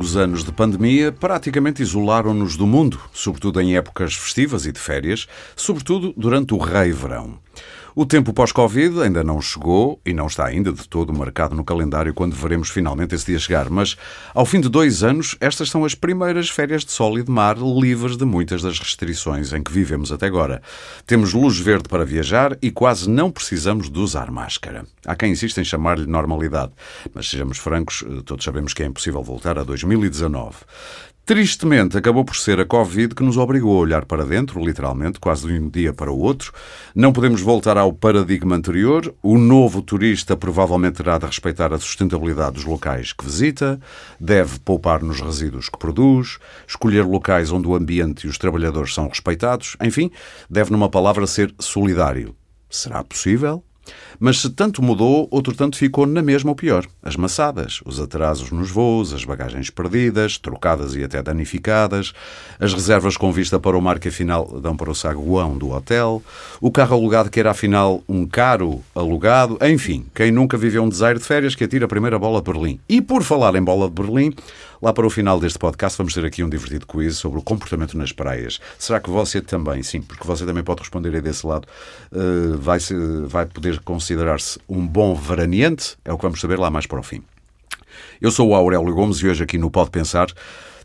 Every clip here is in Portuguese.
Longos anos de pandemia praticamente isolaram-nos do mundo, sobretudo em épocas festivas e de férias, sobretudo durante o rei verão. O tempo pós-Covid ainda não chegou e não está ainda de todo marcado no calendário quando veremos finalmente esse dia chegar, mas ao fim de dois anos, estas são as primeiras férias de sol e de mar livres de muitas das restrições em que vivemos até agora. Temos luz verde para viajar e quase não precisamos de usar máscara. Há quem insista em chamar-lhe normalidade, mas sejamos francos, eh, todos sabemos que é impossível voltar a 2019. Tristemente, acabou por ser a Covid que nos obrigou a olhar para dentro, literalmente, quase de um dia para o outro. Não podemos voltar ao paradigma anterior. O novo turista provavelmente terá de respeitar a sustentabilidade dos locais que visita, deve poupar nos resíduos que produz, escolher locais onde o ambiente e os trabalhadores são respeitados. Enfim, deve, numa palavra, ser solidário. Será possível? Mas se tanto mudou, outro tanto ficou na mesma ou pior. As maçadas, os atrasos nos voos, as bagagens perdidas, trocadas e até danificadas, as reservas com vista para o mar que afinal dão para o saguão do hotel, o carro alugado que era afinal um caro alugado, enfim, quem nunca viveu um desaire de férias que atira a primeira bola de Berlim. E por falar em bola de Berlim, Lá para o final deste podcast vamos ter aqui um divertido quiz sobre o comportamento nas praias. Será que você também, sim, porque você também pode responder aí desse lado, uh, vai, vai poder considerar-se um bom veraneante? É o que vamos saber lá mais para o fim. Eu sou o Aurélio Gomes e hoje aqui no Pode Pensar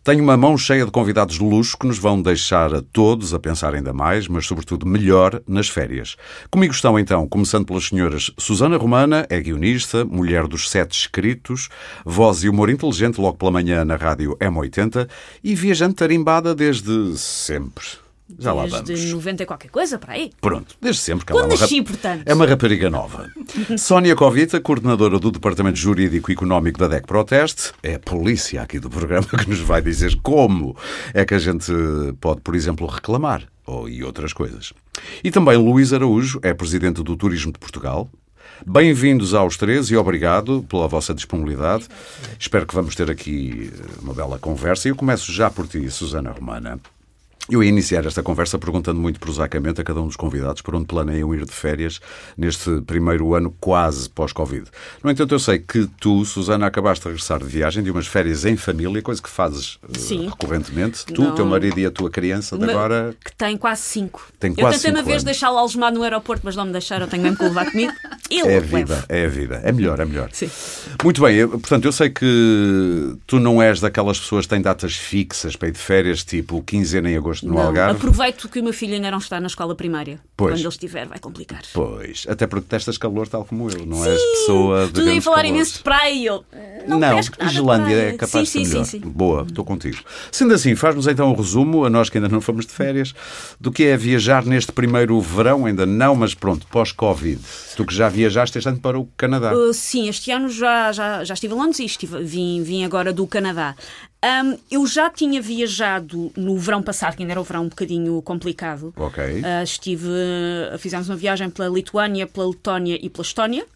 tenho uma mão cheia de convidados de luxo que nos vão deixar a todos a pensar ainda mais, mas sobretudo melhor nas férias. Comigo estão então, começando pelas senhoras Susana Romana, é guionista, mulher dos sete escritos, voz e humor inteligente logo pela manhã na rádio M80 e viajante tarimbada desde sempre. Já lá Desde vamos. 90 e qualquer coisa, para aí. Pronto, desde sempre que Quando ela é uma, nasci, portanto. é uma rapariga nova. Sónia Covita, coordenadora do Departamento Jurídico e Económico da DEC Proteste, é a polícia aqui do programa que nos vai dizer como é que a gente pode, por exemplo, reclamar ou, e outras coisas. E também Luís Araújo, é presidente do Turismo de Portugal. Bem-vindos aos três e obrigado pela vossa disponibilidade. Espero que vamos ter aqui uma bela conversa. E eu começo já por ti, Susana Romana. Eu ia iniciar esta conversa perguntando muito prosacamente a cada um dos convidados por onde planeiam ir de férias neste primeiro ano quase pós-Covid. No entanto, eu sei que tu, Susana, acabaste de regressar de viagem, de umas férias em família, coisa que fazes eh, Sim. recorrentemente. Tu, Não. teu marido e a tua criança, de Ma- agora. Que tem quase 5. Tem Eu quase tentei uma cinco vez deixá-lo algemado no aeroporto, mas não me deixaram, tenho mesmo que levar comigo. E É a levo. vida, é a vida. É melhor, é melhor. Sim. Muito bem, eu- portanto, eu sei que tu não és daquelas pessoas que têm datas fixas para ir de férias, tipo quinzena em agosto no Não, Algarve. Aproveito que o meu filho ainda não está na escola primária. Pois. Quando ele estiver, vai complicar. Pois, até porque testas calor tal como eu, não és pessoa de Tu ia grandes falar calores. imenso de praia eu. Não, Não, de Islândia é capaz sim, de ser sim, melhor. sim, sim. Boa, estou contigo. Sendo assim, faz-nos então um resumo, a nós que ainda não fomos de férias, do que é viajar neste primeiro verão, ainda não, mas pronto, pós-Covid. Tu que já viajaste este ano para o Canadá. Uh, sim, este ano já, já, já estive em Londres e estive- vim, vim agora do Canadá. Um, eu já tinha viajado no verão passado, que ainda era o verão um bocadinho complicado. Ok. Uh, estive, uh, fizemos uma viagem pela Lituânia, pela Letónia e pela Estónia.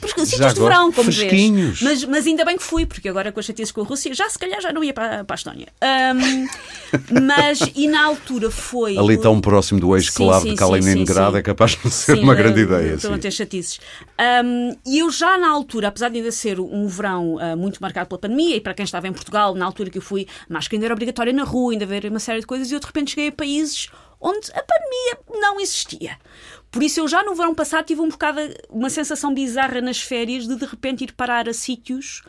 Porque já sítios de verão, como Fresquinhos. vês. Mas, mas ainda bem que fui, porque agora com as chatices com a Rússia, já se calhar já não ia para, para a Estónia. Um, mas, e na altura foi. Ali tão próximo do eixo Sim, clave sim, de Kaliningrado é capaz de ser Sim, uma grande ideia. Estão a ter chatices. Um, e eu já na altura, apesar de ainda ser um verão ah, muito marcado pela pandemia, e para quem estava em Portugal, na altura que eu fui, máscara ainda era obrigatória na rua, ainda haver uma série de coisas, e eu de repente cheguei a países onde a pandemia não existia. Por isso eu já no verão passado tive um bocado uma sensação bizarra nas férias de de repente ir parar a sítios.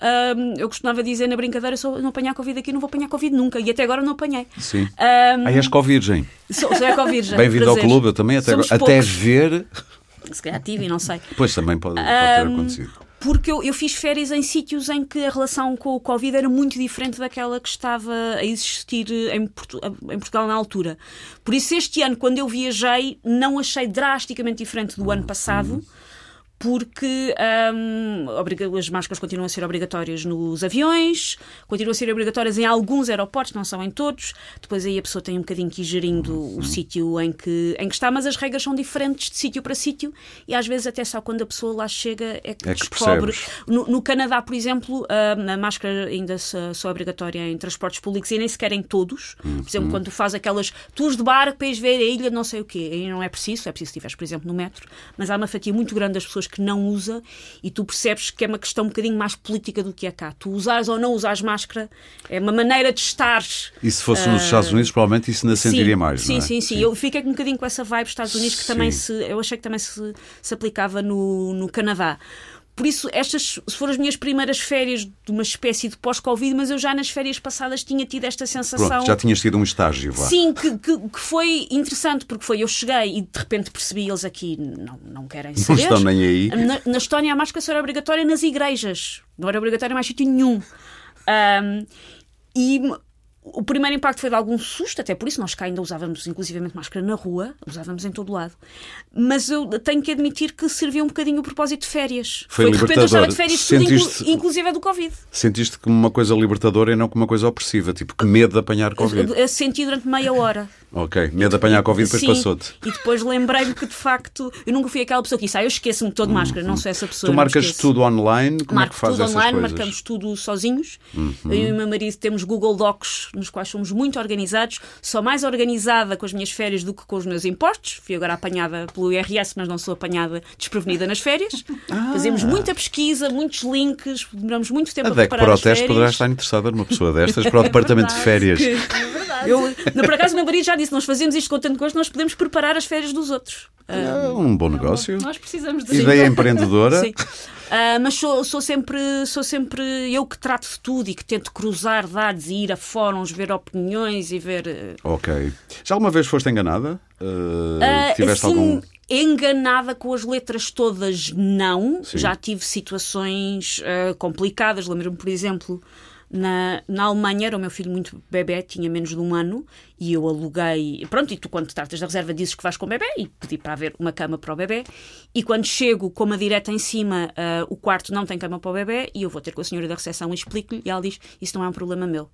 Ahm, eu costumava dizer na brincadeira: se eu não apanhar Covid aqui, não vou apanhar Covid nunca. E até agora não apanhei. Sim. Ahm, Aí és Covid, sou, sou eco-virgem. Bem-vindo ao clube, eu também até, agora- até ver. Se calhar tive e não sei. Pois também pode, pode ter Ahm, acontecido. Porque eu, eu fiz férias em sítios em que a relação com o Covid era muito diferente daquela que estava a existir em, Portu- em Portugal na altura. Por isso, este ano, quando eu viajei, não achei drasticamente diferente do ano passado. Porque obriga- as máscaras continuam a ser obrigatórias nos aviões, continuam a ser obrigatórias em alguns aeroportos, não são em todos. Depois aí a pessoa tem um bocadinho que ir gerindo o sítio em que, em que está, mas as regras são diferentes de sítio para sítio e às vezes até só quando a pessoa lá chega é que, É que descobre. No, no Canadá, por exemplo, hum, a máscara ainda só é obrigatória em transportes públicos e nem sequer em todos. Por Uhum. exemplo, quando tu faz aquelas tours de barco para ires ver a ilha, não sei o quê, aí não é preciso, é preciso se estiveres, por exemplo, no metro, mas há uma fatia muito grande das pessoas pessoas que não usa e tu percebes que é uma questão um bocadinho mais política do que é cá. Tu usares ou não usares máscara é uma maneira de estar. E se fosse nos Estados Unidos, provavelmente isso ainda sentiria sim, mais. Sim, não é? sim, sim, Eu fiquei um bocadinho com essa vibe dos Estados Unidos que Sim. também se. Eu achei que também se, se aplicava no, no Canadá. Por isso, estas foram as minhas primeiras férias de uma espécie de pós-Covid, mas eu já nas férias passadas tinha tido esta sensação. Pronto, já tinhas tido um estágio, vá. Sim, que, que, que foi interessante, porque foi, eu cheguei e de repente percebi eles aqui não, não querem Não saber. estão nem aí. Na, na Estónia a máscara só era obrigatória nas igrejas, não era obrigatória mais sítio nenhum. Ahm, e o primeiro impacto foi de algum susto, até por isso nós cá ainda usávamos inclusivamente máscara na rua, usávamos em todo lado. Mas eu tenho que admitir que serviu um bocadinho o propósito de férias. Foi de repente eu estava de férias, tudo, Sentiste- inclusive a do Covid. Sentiste como uma coisa libertadora e não como uma coisa opressiva, tipo, que medo de apanhar Covid. Eu senti durante meia hora. Ok, medo de apanhar Covid, depois passou-te. E depois lembrei-me que de facto eu nunca fui aquela pessoa que disse, ah, eu esqueço-me todo de máscara, não sou essa pessoa. Tu marcas tudo online? Como é Marco que fazes tudo online, coisas? Uhum. marcamos tudo sozinhos. Eu e o meu marido temos Google Docs, nos quais somos muito organizados. Sou mais organizada com as minhas férias do que com os meus impostos. Fui agora apanhada pelo IRS, mas não sou apanhada desprevenida nas férias. Fazemos muita pesquisa, muitos links, demoramos muito tempo A a preparar as Proteste férias. poderá estar interessada numa pessoa destas para o departamento de férias. Eu, não, por acaso, o meu marido já disse: nós fazemos isto com tanto gosto, nós podemos preparar as férias dos outros. É um bom negócio. Nós precisamos de Ideia empreendedora. Sim. Ah, mas sou, sou sempre sou sempre eu que trato de tudo e que tento cruzar dados e ir a fóruns, ver opiniões e ver. eh, Ok. Já alguma vez foste enganada? Uh, ah, tiveste assim, algum. enganada com as letras todas, não. Sim. Já tive situações ah, complicadas. Lembro-me, por exemplo, na, na Alemanha, era o meu filho muito bebê, tinha menos de um ano, e eu aluguei. Pronto, e tu, quando tratas da reserva, dizes que vais com o bebê, e pedi para haver uma cama para o bebê. E quando chego com uma direta em cima, ah, o quarto não tem cama para o bebê, e eu vou ter com a senhora da recepção e explico-lhe, e ela diz: Isso não é um problema meu.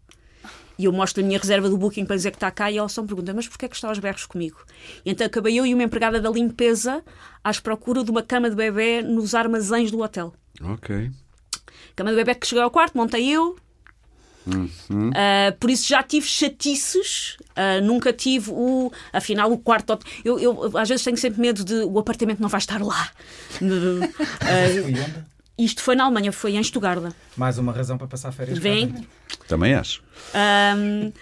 E eu mostro a minha reserva do booking para dizer que está cá e ela só me pergunta, mas porquê é que está aos berros comigo? E então acabei eu e uma empregada da limpeza às procura de uma cama de bebê nos armazéns do hotel. Ok. Cama de bebê que chegou ao quarto, montei eu. Ah, por isso já tive chatices, ah, nunca tive o. Afinal, o quarto. Eu, eu às vezes tenho sempre medo de o apartamento não vai estar lá. Onde? isto foi na Alemanha, foi em Stuttgart. Mais uma razão para passar férias Vem. Também acho. Ahm,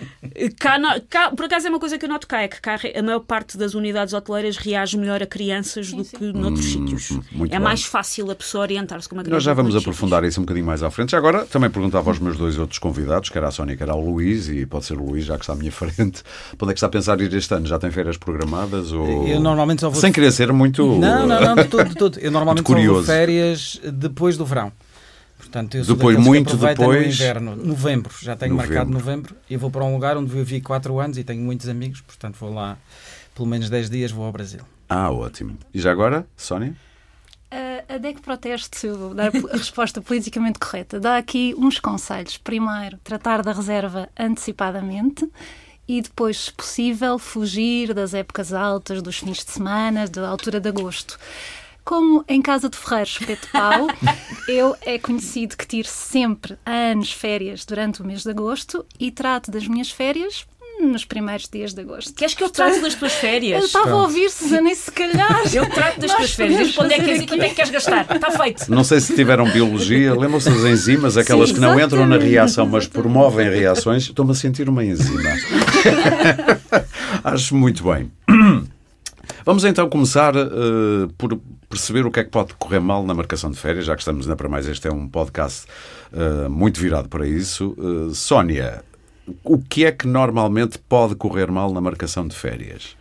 cá no- cá- por acaso é uma coisa que eu noto cá, é que cá a maior parte das unidades hoteleiras reage melhor a crianças do que noutros sítios. muito é bem. mais fácil a pessoa orientar-se com uma criança. Nós já vamos aprofundar isso um bocadinho mais à frente. Já agora também perguntava aos meus dois outros convidados, quer a Sónia, quer ao Luís, e pode ser o Luís, já que está à minha frente. Para onde é que está a pensar ir este ano? Já tem férias programadas? Ou... Eu normalmente só vou- Sem querer ser muito. Não, não, não, de tudo, de tudo. Eu normalmente só vou férias depois do verão. Portanto, eu sou Depois, muito depois. No inverno, novembro, já tenho Novembro. marcado novembro. E eu vou para um lugar onde vivi 4 anos e tenho muitos amigos, portanto vou lá pelo menos 10 dias, vou ao Brasil. Ah, ótimo. E já agora, Sónia? A, a DEC Proteste, se eu vou dar a resposta politicamente correta, dá aqui uns conselhos. Primeiro, tratar da reserva antecipadamente e depois, se possível, fugir das épocas altas, dos fins de semana, da altura de agosto. Como em casa de Ferreiros, Espeto de Pau, eu é conhecido que tiro sempre anos férias durante o mês de agosto e trato das minhas férias hum, nos primeiros dias de agosto. Queres que eu trate das tuas Eu férias? estava a ouvir, Susana, e se calhar. Eu trato das tuas férias. Diz onde é que quanto é que queres gastar? Está feito. Não sei se tiveram biologia, lembram-se das enzimas, aquelas Sim, que não entram na reação, mas promovem reações. Estou-me a sentir uma enzima. Acho muito bem. Vamos então começar eh, por perceber o que é que pode correr mal na marcação de férias, já que estamos na para mais. Este é um podcast eh, muito virado para isso. Eh, Sónia, o que é que normalmente pode correr mal na marcação de férias?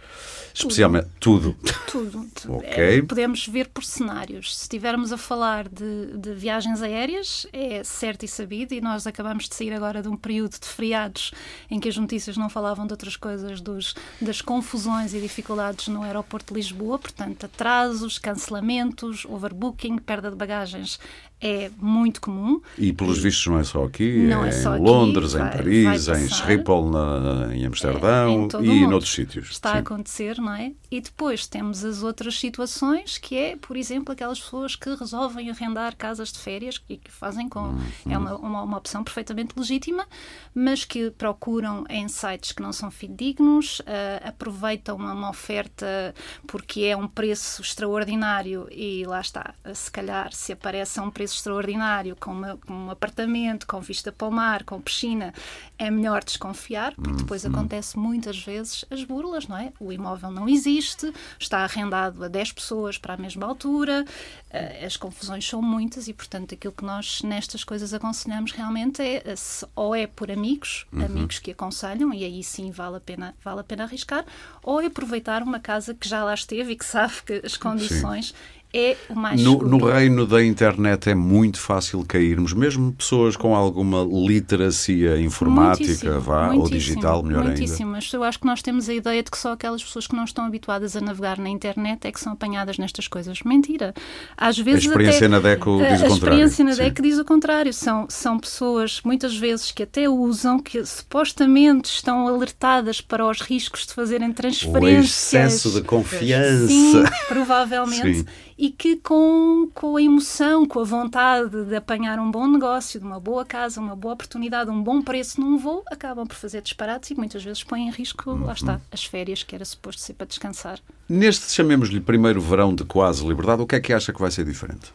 Especialmente tudo. Tudo. Ok. É, podemos ver por cenários. Se estivermos a falar de, de viagens aéreas, é certo e sabido, e nós acabamos de sair agora de um período de feriados em que as notícias não falavam de outras coisas, dos, das confusões e dificuldades no aeroporto de Lisboa, portanto, atrasos, cancelamentos, overbooking, perda de bagagens é muito comum. E pelos e vistos não é só aqui, não é, é só em aqui, Londres, vai, em Paris, em. Schiphol, na, em Amsterdão É, em e noutros sítios. Está Sim. a acontecer, não é? E depois temos as outras situações, que é, por exemplo, aquelas pessoas que resolvem arrendar casas de férias e que fazem com. Uhum. É uma, uma, uma opção perfeitamente legítima, mas que procuram em sites que não são fidedignos, ah, aproveitam uma oferta porque é um preço extraordinário e lá está, se calhar se aparece a um preço extraordinário com, uma- com um apartamento, com vista para o mar, com piscina, é melhor desconfiar, porque depois acontece muitas vezes as burlas, não é? O imóvel não existe, está arrendado a 10 pessoas para a mesma altura, eh, as confusões são muitas e, portanto, aquilo que nós nestas coisas aconselhamos realmente é eh, se- ou é por amigos, amigos que aconselham, e aí sim vale a pena, vale a pena arriscar, ou é aproveitar uma casa que já lá esteve e que sabe que as condições é o mais No, no reino da internet é muito fácil cairmos, mesmo pessoas com alguma literacia informática, Muitíssimo, vá, ou muitíssimo, digital, melhor muitíssimo. Mas eu acho que nós temos a ideia de que só aquelas pessoas que não estão habituadas a navegar na internet é que são apanhadas nestas coisas. Mentira. Às vezes experiência até, na DECO diz o a contrário. experiência na Sim. DEC diz o contrário. São, são pessoas, muitas vezes, que até usam, que supostamente estão alertadas para os riscos de fazerem O transferências. excesso de confiança. Sim, provavelmente. Sim. E que com, com a emoção, com a vontade de apanhar um bom negócio, de uma boa casa, uma boa oportunidade, um bom preço num voo, acabam por fazer disparates e muitas vezes põem em risco, Uhum. lá está, as férias que era suposto ser para descansar. Neste, chamemos-lhe primeiro verão de quase liberdade, o que é que acha que vai ser diferente?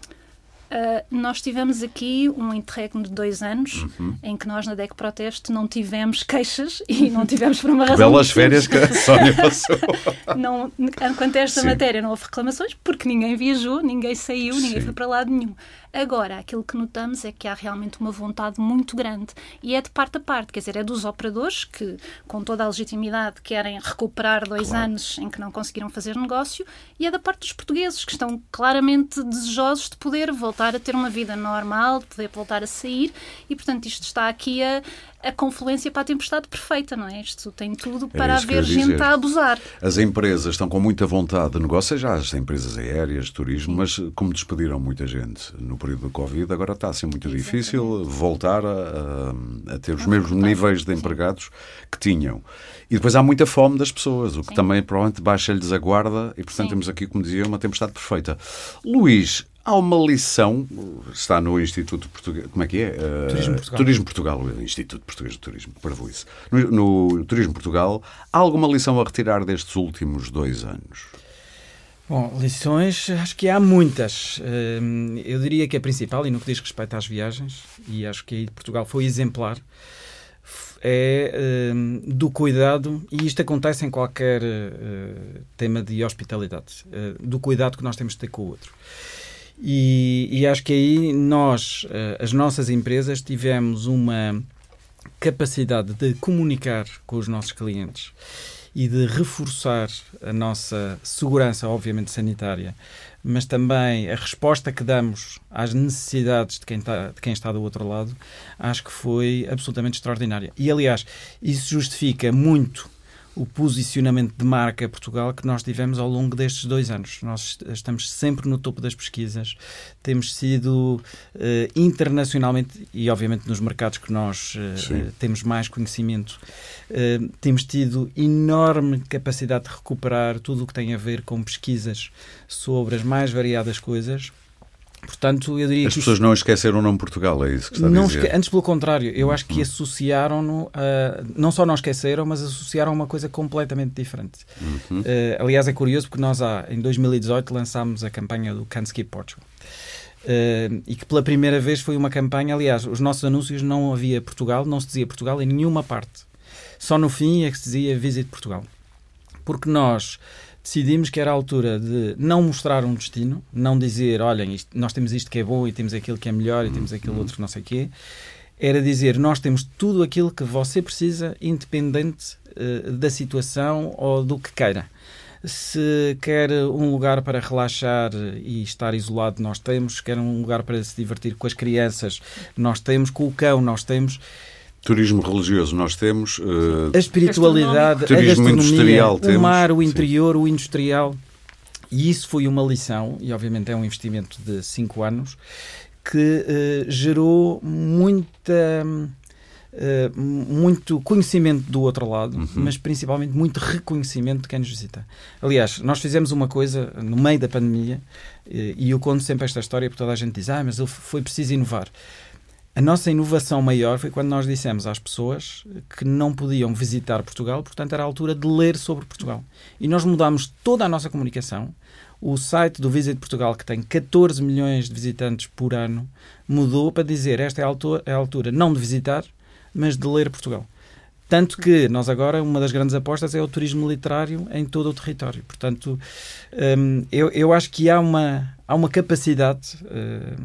Uh, nós tivemos aqui um interregno de dois anos Uhum. em que nós na DEC Proteste não tivemos queixas e não tivemos por uma razão. Belas férias que a Sónia passou. não, quanto a esta Sim. matéria não houve reclamações porque ninguém viajou, ninguém saiu, ninguém Sim. foi para lado nenhum. Agora, aquilo que notamos é que há realmente uma vontade muito grande. E é de parte a parte, quer dizer, é dos operadores que, com toda a legitimidade, querem recuperar dois Claro. anos em que não conseguiram fazer negócio. E é da parte dos portugueses que estão claramente desejosos de poder voltar a ter uma vida normal, de poder voltar a sair. E, portanto, isto está aqui a, a confluência para a tempestade perfeita, não é? Isto tem tudo para isso que eu haver gente a abusar. As empresas estão com muita vontade de negócio, seja as empresas aéreas, turismo, mas como despediram muita gente no período da Covid, agora está a ser muito difícil voltar a, a- ter os mesmos níveis de empregados que tinham. E depois há muita fome das pessoas, o que também provavelmente baixa-lhes a guarda e, portanto, Sim. temos aqui, como dizia, uma tempestade perfeita. Luís, há uma lição, está no Instituto Português, como é que é? Eh, Turismo Portugal. Turismo Portugal, Instituto Português de Turismo, para isso. No, no Turismo Portugal, há alguma lição a retirar destes últimos dois anos? Bom, lições, acho que há muitas. Hum, Eu diria que a principal, e no que diz respeito às viagens, e acho que aí Portugal foi exemplar, é hum, do cuidado, e isto acontece em qualquer eh, tema de hospitalidade, eh, do cuidado que nós temos de ter com o outro. E, e acho que aí nós, eh, as nossas empresas, tivemos uma capacidade de comunicar com os nossos clientes e de reforçar a nossa segurança, obviamente sanitária, mas também a resposta que damos às necessidades de quem, está, de quem está do outro lado, acho que foi absolutamente extraordinária. E, aliás, isso justifica muito o posicionamento de marca Portugal que nós tivemos ao longo destes dois anos. Nós estamos sempre no topo das pesquisas, temos sido eh, internacionalmente, e obviamente nos mercados que nós eh, eh, temos mais conhecimento, eh, temos tido enorme capacidade de recuperar tudo o que tem a ver com pesquisas sobre as mais variadas coisas. Portanto, eu diria As que pessoas isso- não esqueceram o nome Portugal, é isso que está a não dizer? esque- Antes, pelo contrário, eu acho que associaram-no, a- não só não esqueceram, mas associaram a uma coisa completamente diferente. Uhum. Eh, aliás, é curioso porque nós, há, em 2018, lançámos a campanha do Can't Skip Portugal. Eh, e que pela primeira vez foi uma campanha, aliás, os nossos anúncios não havia Portugal, não se dizia Portugal em nenhuma parte. Só no fim é que se dizia Visit Portugal. Porque nós decidimos que era a altura de não mostrar um destino, não dizer, olhem, isto- nós temos isto que é bom e temos aquilo que é melhor e temos aquilo outro que não sei o quê. Era dizer, nós temos tudo aquilo que você precisa, independente eh, da situação ou do que queira. Se quer um lugar para relaxar e estar isolado, nós temos. Se quer um lugar para se divertir com as crianças, nós temos. Com o cão, nós temos. Turismo religioso nós temos, eh, A espiritualidade, a Turismo gastronomia, industrial o temos, mar, o sim. interior, o industrial. E isso foi uma lição, e obviamente é um investimento de 5 anos, que uh, gerou muita. Uh, muito conhecimento do outro lado, uhum. mas principalmente muito reconhecimento de quem nos visita. Aliás, nós fizemos uma coisa no meio da pandemia, e eu conto sempre esta história porque toda a gente diz: Ah, mas foi preciso inovar. A nossa inovação maior foi quando nós dissemos às pessoas que não podiam visitar Portugal, portanto era a altura de ler sobre Portugal. E nós mudámos toda a nossa comunicação o site do Visit Portugal, que tem 14 milhões de visitantes por ano, mudou para dizer esta é a altura, é a altura não de visitar, mas de ler Portugal. Tanto que nós agora, uma das grandes apostas é o turismo literário em todo o território. Portanto, hum, eu, eu acho que há uma, há uma capacidade uh,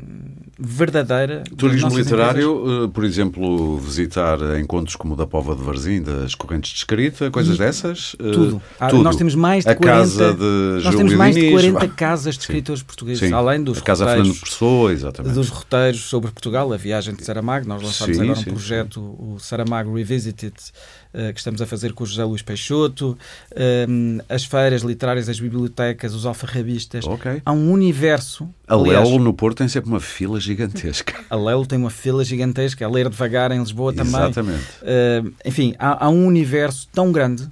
verdadeira. Turismo literário, empresas. Eh, por exemplo, visitar encontros como o da Pova de Varzim, das Correntes de Escrita, coisas e dessas? Eh, tudo. Uh, tudo. Nós temos mais de a 40, casa de nós temos mais de 40 casas de escritores Sim. portugueses, Sim. além dos a Casa roteiros, Fernando Pessoa, exatamente. dos roteiros sobre Portugal, a viagem de Saramago. Nós lançámos agora um projeto, o Saramago Revisited, uh, que estamos a fazer com o José Luís Peixoto, um, as feiras literárias, as bibliotecas, os alfarrabistas. Ok. Há um universo. A aliás, Lelo no Porto tem sempre uma fila gigantesca. A Lelo tem uma fila gigantesca, a Ler Devagar em Lisboa também. Exatamente. Uh, enfim, há, há, um universo tão grande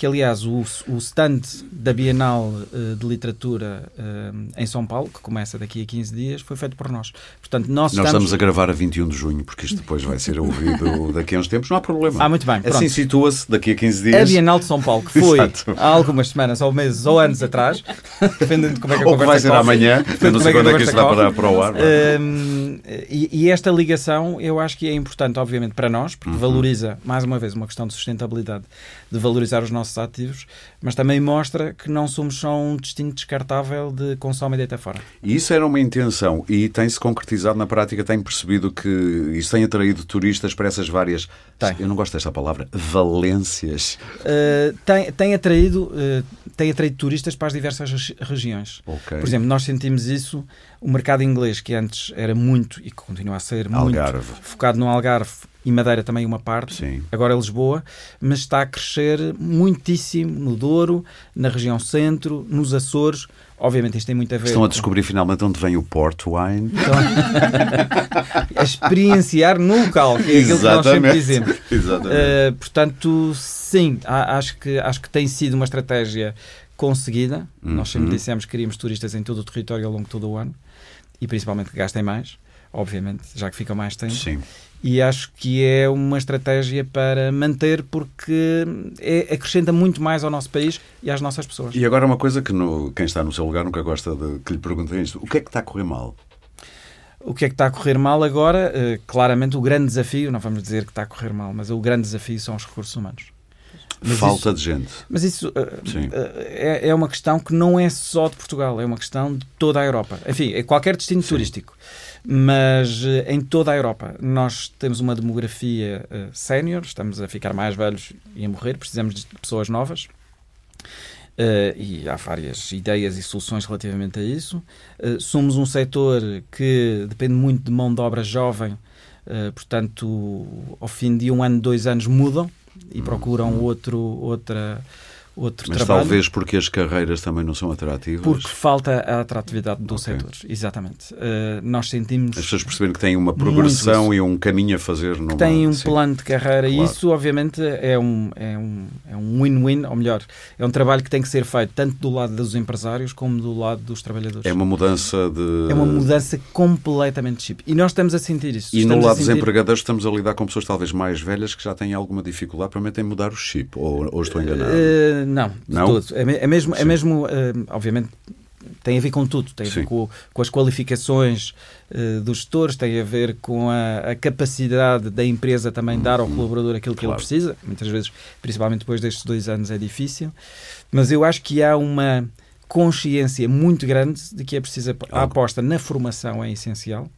que, aliás, o, o stand da Bienal uh, de Literatura uh, em São Paulo, que começa daqui a 15 dias, foi feito por nós. Portanto, nós, Nós estamos... estamos a gravar a 21 de junho, porque isto depois vai ser ouvido daqui a uns tempos, não há problema. Ah, muito bem. Assim pronto. situa-se daqui a 15 A dias. Bienal de São Paulo, que foi há algumas semanas, ou meses, ou anos atrás, dependendo de como é que a Ou conversa vai ser corre. amanhã, eu não sei como quando é a que isto dá corre. para, o ar. Hum, e, e esta ligação eu acho que é importante, obviamente, para nós, porque valoriza, mais uma vez, uma questão de sustentabilidade, de valorizar os nossos ativos, mas também mostra que não somos só um destino descartável de consome e deita fora. E isso era uma intenção e tem-se concretizado na prática, tem percebido que isso tem atraído turistas para essas várias, Tem. eu não gosto desta palavra, valências. Uh, tem, tem, atraído, uh, tem atraído turistas para as diversas regi- regiões. Ok. Por exemplo, nós sentimos isso, o mercado inglês, que antes era muito, e que continua a ser Algarve. muito focado no Algarve e Madeira também uma parte, Sim. agora é Lisboa, mas está a crescer muitíssimo no Douro, na região centro, nos Açores. Obviamente isto tem muito a ver Estão a com- descobrir finalmente onde vem o port wine. Estão a, experienciar no local, que é aquilo que nós sempre dizemos. Exatamente. Uh, portanto, sim, acho que, acho que tem sido uma estratégia conseguida. Nós sempre Uhum. dissemos que queríamos turistas em todo o território ao longo de todo o ano e principalmente que gastem mais, obviamente, já que ficam mais tempo. Sim. E acho que é uma estratégia para manter porque é, acrescenta muito mais ao nosso país e às nossas pessoas. E agora uma coisa que no- quem está no seu lugar nunca gosta de que lhe perguntem isto. O que é que está a correr mal? O que é que está a correr mal agora? Uh, claramente o grande desafio, não vamos dizer que está a correr mal, mas o grande desafio são os recursos humanos. Mas Falta de gente. Mas isso uh, Sim. é, é uma questão que não é só de Portugal, é uma questão de toda a Europa. Enfim, é qualquer destino turístico. Mas uh, em toda a Europa nós temos uma demografia uh, sénior, estamos a ficar mais velhos e a morrer, precisamos de pessoas novas. Uh, e há várias ideias e soluções relativamente a isso. Uh, somos um setor que depende muito de mão de obra jovem, uh, portanto, ao fim de um ano, dois anos, mudam e procuram outro, outra, outro Mas trabalho. talvez porque as carreiras também não são atrativas. Porque falta a atratividade do Ok. setor, exatamente. Uh, nós sentimos As pessoas perceberem que têm uma progressão e um caminho a fazer numa... que têm um Sim. plano de carreira e Claro. isso, obviamente, é um é um é um win-win, ou melhor, é um trabalho que tem que ser feito tanto do lado dos empresários como do lado dos trabalhadores. É uma mudança de... É uma mudança completamente de chip. E nós estamos a sentir isso. E no Estamos a lado dos sentir- empregadores estamos a lidar com pessoas talvez mais velhas que já têm alguma dificuldade para em mudar o chip. Ou, ou estou enganado? Não, de Não? todo. É, é mesmo, é mesmo eh, obviamente, tem a ver com tudo. Tem a ver com, com as qualificações eh, dos gestores, tem a ver com a, a capacidade da empresa também dar ao colaborador aquilo que Uhum. Claro. ele precisa. Muitas vezes, principalmente depois destes dois anos, é difícil. Mas eu acho que há uma consciência muito grande de que é preciso a aposta na formação é essencial.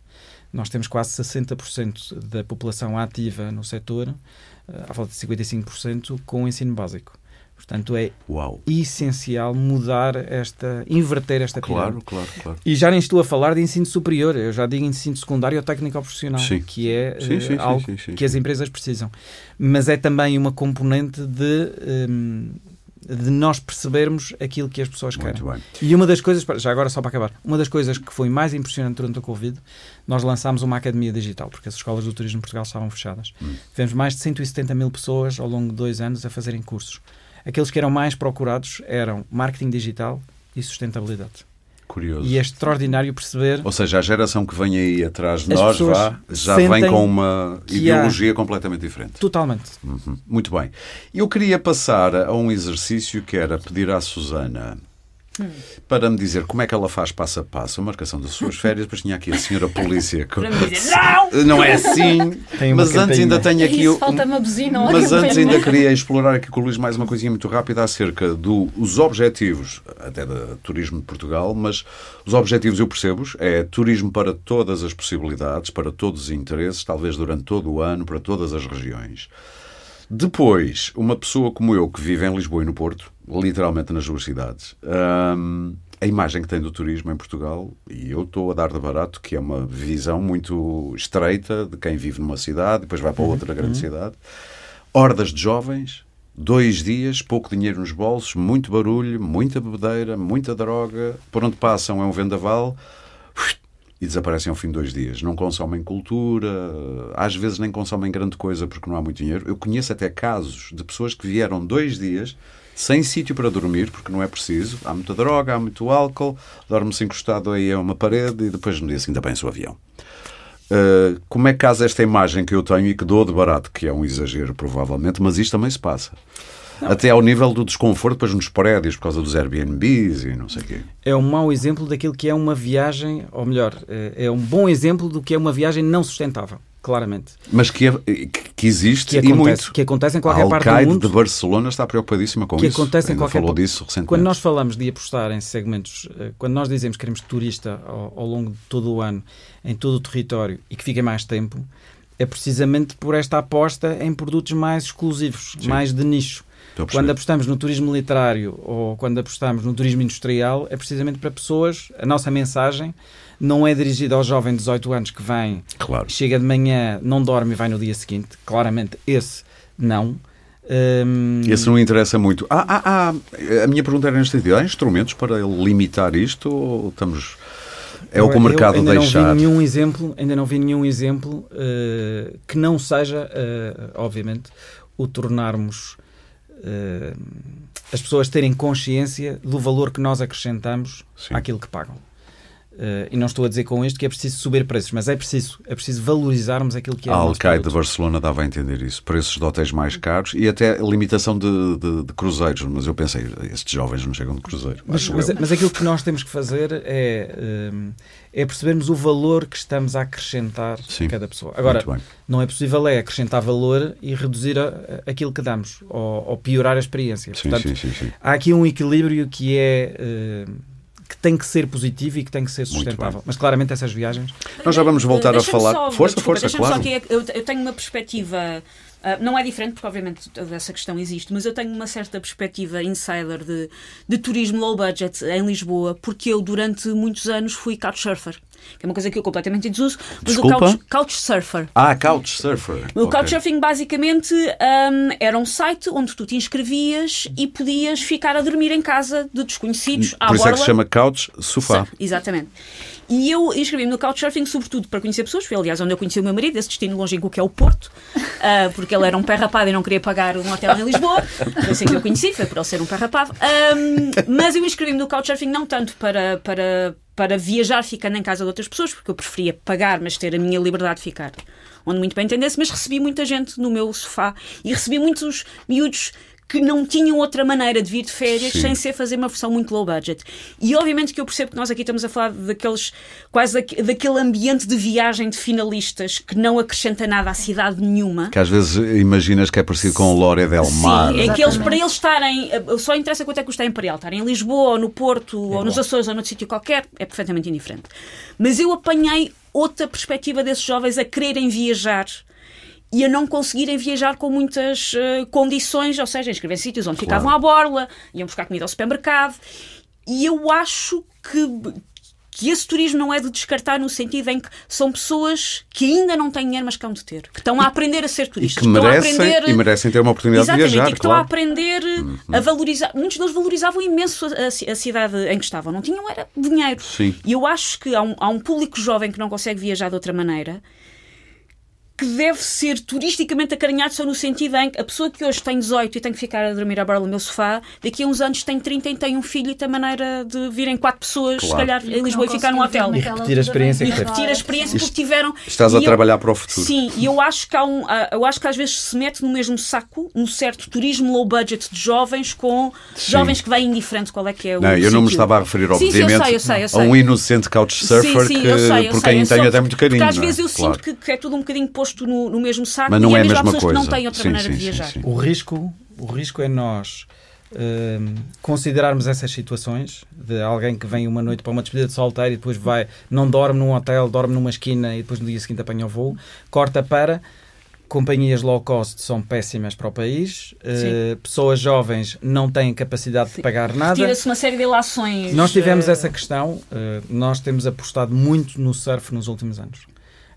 Nós temos quase 60% da população ativa no setor, eh, à volta de 55% com o ensino básico. Portanto, é Uau. essencial mudar esta, inverter esta pirâmide. Claro, claro, claro. E já nem estou a falar de ensino superior, eu já digo ensino secundário ou técnico profissional, Sim. que é Sim, sim, sim, algo que as empresas precisam. Mas é também uma componente de hum, de nós percebermos aquilo que as pessoas Muito querem. bem. E uma das coisas, já agora só para acabar, uma das coisas que foi mais impressionante durante a Covid, nós lançámos uma academia digital, porque as escolas do turismo em Portugal estavam fechadas. Tivemos mais de 170 mil pessoas ao longo de dois anos a fazerem cursos. Aqueles que eram mais procurados eram marketing digital e sustentabilidade. Curioso. E é extraordinário perceber Ou seja, a geração que vem aí atrás de As nós vá, já vem com uma ideologia completamente diferente. totalmente. Uhum. Muito bem. Eu queria passar a um exercício que era pedir à Susana para me dizer como é que ela faz passo a passo a marcação das suas férias. Depois tinha aqui a senhora polícia. que- dizer, não! Não é assim. Mas antes ainda tenho aqui. Isso, uma buzina. Mas antes ainda queria explorar aqui com o Luís mais uma coisinha muito rápida acerca dos objetivos, até da Turismo de Portugal, mas os objetivos eu percebo é turismo para todas as possibilidades, para todos os interesses, talvez durante todo o ano, para todas as regiões. Depois, uma pessoa como eu que vive em Lisboa e no Porto, literalmente nas duas cidades, hum, a imagem que tem do turismo em Portugal, e eu estou a dar de barato, que é uma visão muito estreita de quem vive numa cidade, depois vai para outra grande cidade. Hordas de jovens, dois dias, pouco dinheiro nos bolsos, muito barulho, muita bebedeira, muita droga. Por onde passam é um vendaval e desaparecem ao fim de dois dias. Não consomem cultura, às vezes nem consomem grande coisa porque não há muito dinheiro. Eu conheço até casos de pessoas que vieram dois dias sem sítio para dormir, porque não é preciso. Há muita droga, há muito álcool, dorme-se encostado aí a uma parede e depois no dia seguinte apanha o avião. Uh, como é que casa esta imagem que eu tenho e que dou de barato, que é um exagero provavelmente, mas isto também se passa. Até ao nível do desconforto depois nos prédios por causa dos Airbnbs e não sei o quê. É um mau exemplo daquilo que é uma viagem, ou melhor, é é um bom exemplo do que é uma viagem não sustentável, claramente. Mas que, é- que- existe Que e acontece, muito. que acontece em qualquer parte do mundo. de Barcelona está preocupadíssima com que isso. acontece em qualquer falou disso recentemente. Quando nós falamos de apostar em segmentos, eh, quando nós dizemos que queremos turista ao, ao longo de todo o ano, em todo o território e que fique mais tempo, é precisamente por esta aposta em produtos mais exclusivos, mais de nicho. Quando apostamos no turismo literário ou quando apostamos no turismo industrial, é precisamente para pessoas. A nossa mensagem não é dirigida ao jovem de 18 anos que vem, Claro. chega de manhã, não dorme e vai no dia seguinte. Claramente, esse não. Hum, Esse não interessa muito. Ah, ah, ah, a minha pergunta era neste sentido. Há instrumentos para limitar isto ou estamos... É o que o mercado ainda deixar? Não vi nenhum exemplo, ainda não vi nenhum exemplo eh, que não seja, eh, obviamente, o tornarmos eh, as pessoas terem consciência do valor que nós acrescentamos Sim. àquilo que pagam. Eh, e não estou a dizer com isto que é preciso subir preços, mas é preciso, é preciso valorizarmos aquilo que é A Al-Qaeda. Barcelona dava a entender isso. Preços de hotéis mais caros e até limitação de, de- de cruzeiros. Mas eu pensei, estes jovens não chegam de cruzeiro. Mas, mas, eu. mas aquilo que nós temos que fazer é, hum, é percebermos o valor que estamos a acrescentar Sim. a cada pessoa. Agora, não é possível é acrescentar valor e reduzir a- a- aquilo que damos, ou, ou piorar a experiência. Sim, Portanto, sim, há aqui um equilíbrio que é hum, que tem que ser positivo e que tem que ser sustentável. Mas claramente essas viagens Nós já vamos voltar a falar. só- força, desculpa, força, claro. Só que eu, eu tenho uma perspectiva. Ah, não é diferente, porque obviamente toda essa questão existe, mas eu tenho uma certa perspectiva insider de, de turismo low budget em Lisboa, porque eu durante muitos anos fui couchsurfer, que é uma coisa que eu completamente desuso, mas Desculpa? o couch, couchsurfer. Ah, Couchsurfer. O Ok. Couchsurfing basicamente hum, era um site onde tu te inscrevias e podias ficar a dormir em casa de desconhecidos à Por isso é que borla. se chama Couch Sofá. Exatamente. E eu inscrevi-me no Couchsurfing, sobretudo para conhecer pessoas. Foi, aliás, onde eu conheci o meu marido, esse destino longínquo que é o Porto, ah, porque ele era um pé rapado e não queria pagar um hotel em Lisboa. Foi assim que eu conheci, foi por ele ser um pé rapado. Ahm, mas eu inscrevi-me no Couchsurfing não tanto para, para, para viajar ficando em casa de outras pessoas, porque eu preferia pagar, mas ter a minha liberdade de ficar onde muito bem entendesse, mas recebi muita gente no meu sofá e recebi muitos miúdos que não tinham outra maneira de vir de férias Sim. sem ser fazer uma versão muito low budget. E obviamente que eu percebo que nós aqui estamos a falar daqueles quase daque- daquele ambiente de viagem de finalistas que não acrescenta nada à cidade nenhuma. Que às vezes imaginas que é parecido com o Lória Del Mar. Sim, é que eles, para eles estarem, eh, só interessa quanto é que custa a Imperial, estarem em Lisboa, ou no Porto, ou nos Açores, ou noutro sítio qualquer, é perfeitamente indiferente. Mas eu apanhei outra perspectiva desses jovens a quererem viajar e a não conseguirem viajar com muitas eh, condições, ou seja, inscrever em sítios onde ficavam à borla, iam buscar comida ao supermercado. E eu acho que que esse turismo não é de descartar no sentido em que são pessoas que ainda não têm dinheiro, mas que hão de ter, que estão a aprender a ser turistas, e que merecem, estão a aprender, e merecem ter uma oportunidade exatamente, de viajar, e que estão claro. a aprender uhum. a valorizar. Muitos deles valorizavam imenso a, a, cidade em que estavam, não tinham era dinheiro. Sim. E eu acho que há um, há um público jovem que não consegue viajar de outra maneira que deve ser turisticamente acarinhado só no sentido em que a pessoa que hoje tem 18 e tem que ficar a dormir à borla no meu sofá, daqui a uns anos tem 30 e tem um filho e tem maneira de virem quatro pessoas, Claro. se calhar, em Lisboa e ficar num hotel. E repetir a experiência E que repetir a experiência porque tiveram. Estás e a eu- trabalhar para o futuro. Sim, e eu acho que há um, eu acho que às vezes se mete no mesmo saco um certo turismo low budget de jovens com jovens que vêm indiferente qual é que é o Não, eu não me estava a referir, Sim, sim, eu obviamente, sei, eu sei, eu a sei. um inocente couchsurfer sim, sim, que, eu sei, eu por quem é tenho até muito carinho. Porque às é? vezes eu sinto que, que é tudo um bocadinho posto no, no mesmo saco Mas não e é a mesmo há mesma pessoas coisa. que não têm outra Sim, maneira sim, de sim, viajar. sim. O risco, o risco é nós hum, considerarmos essas situações de alguém que vem uma noite para uma despedida de solteiro e depois vai, não dorme num hotel, dorme numa esquina e depois no dia seguinte apanha o voo, corta para companhias low cost são péssimas para o país, eh, pessoas jovens não têm capacidade de pagar nada. Tira-se uma série de ilações. Nós tivemos eh, essa questão, eh, nós temos apostado muito no surf nos últimos anos.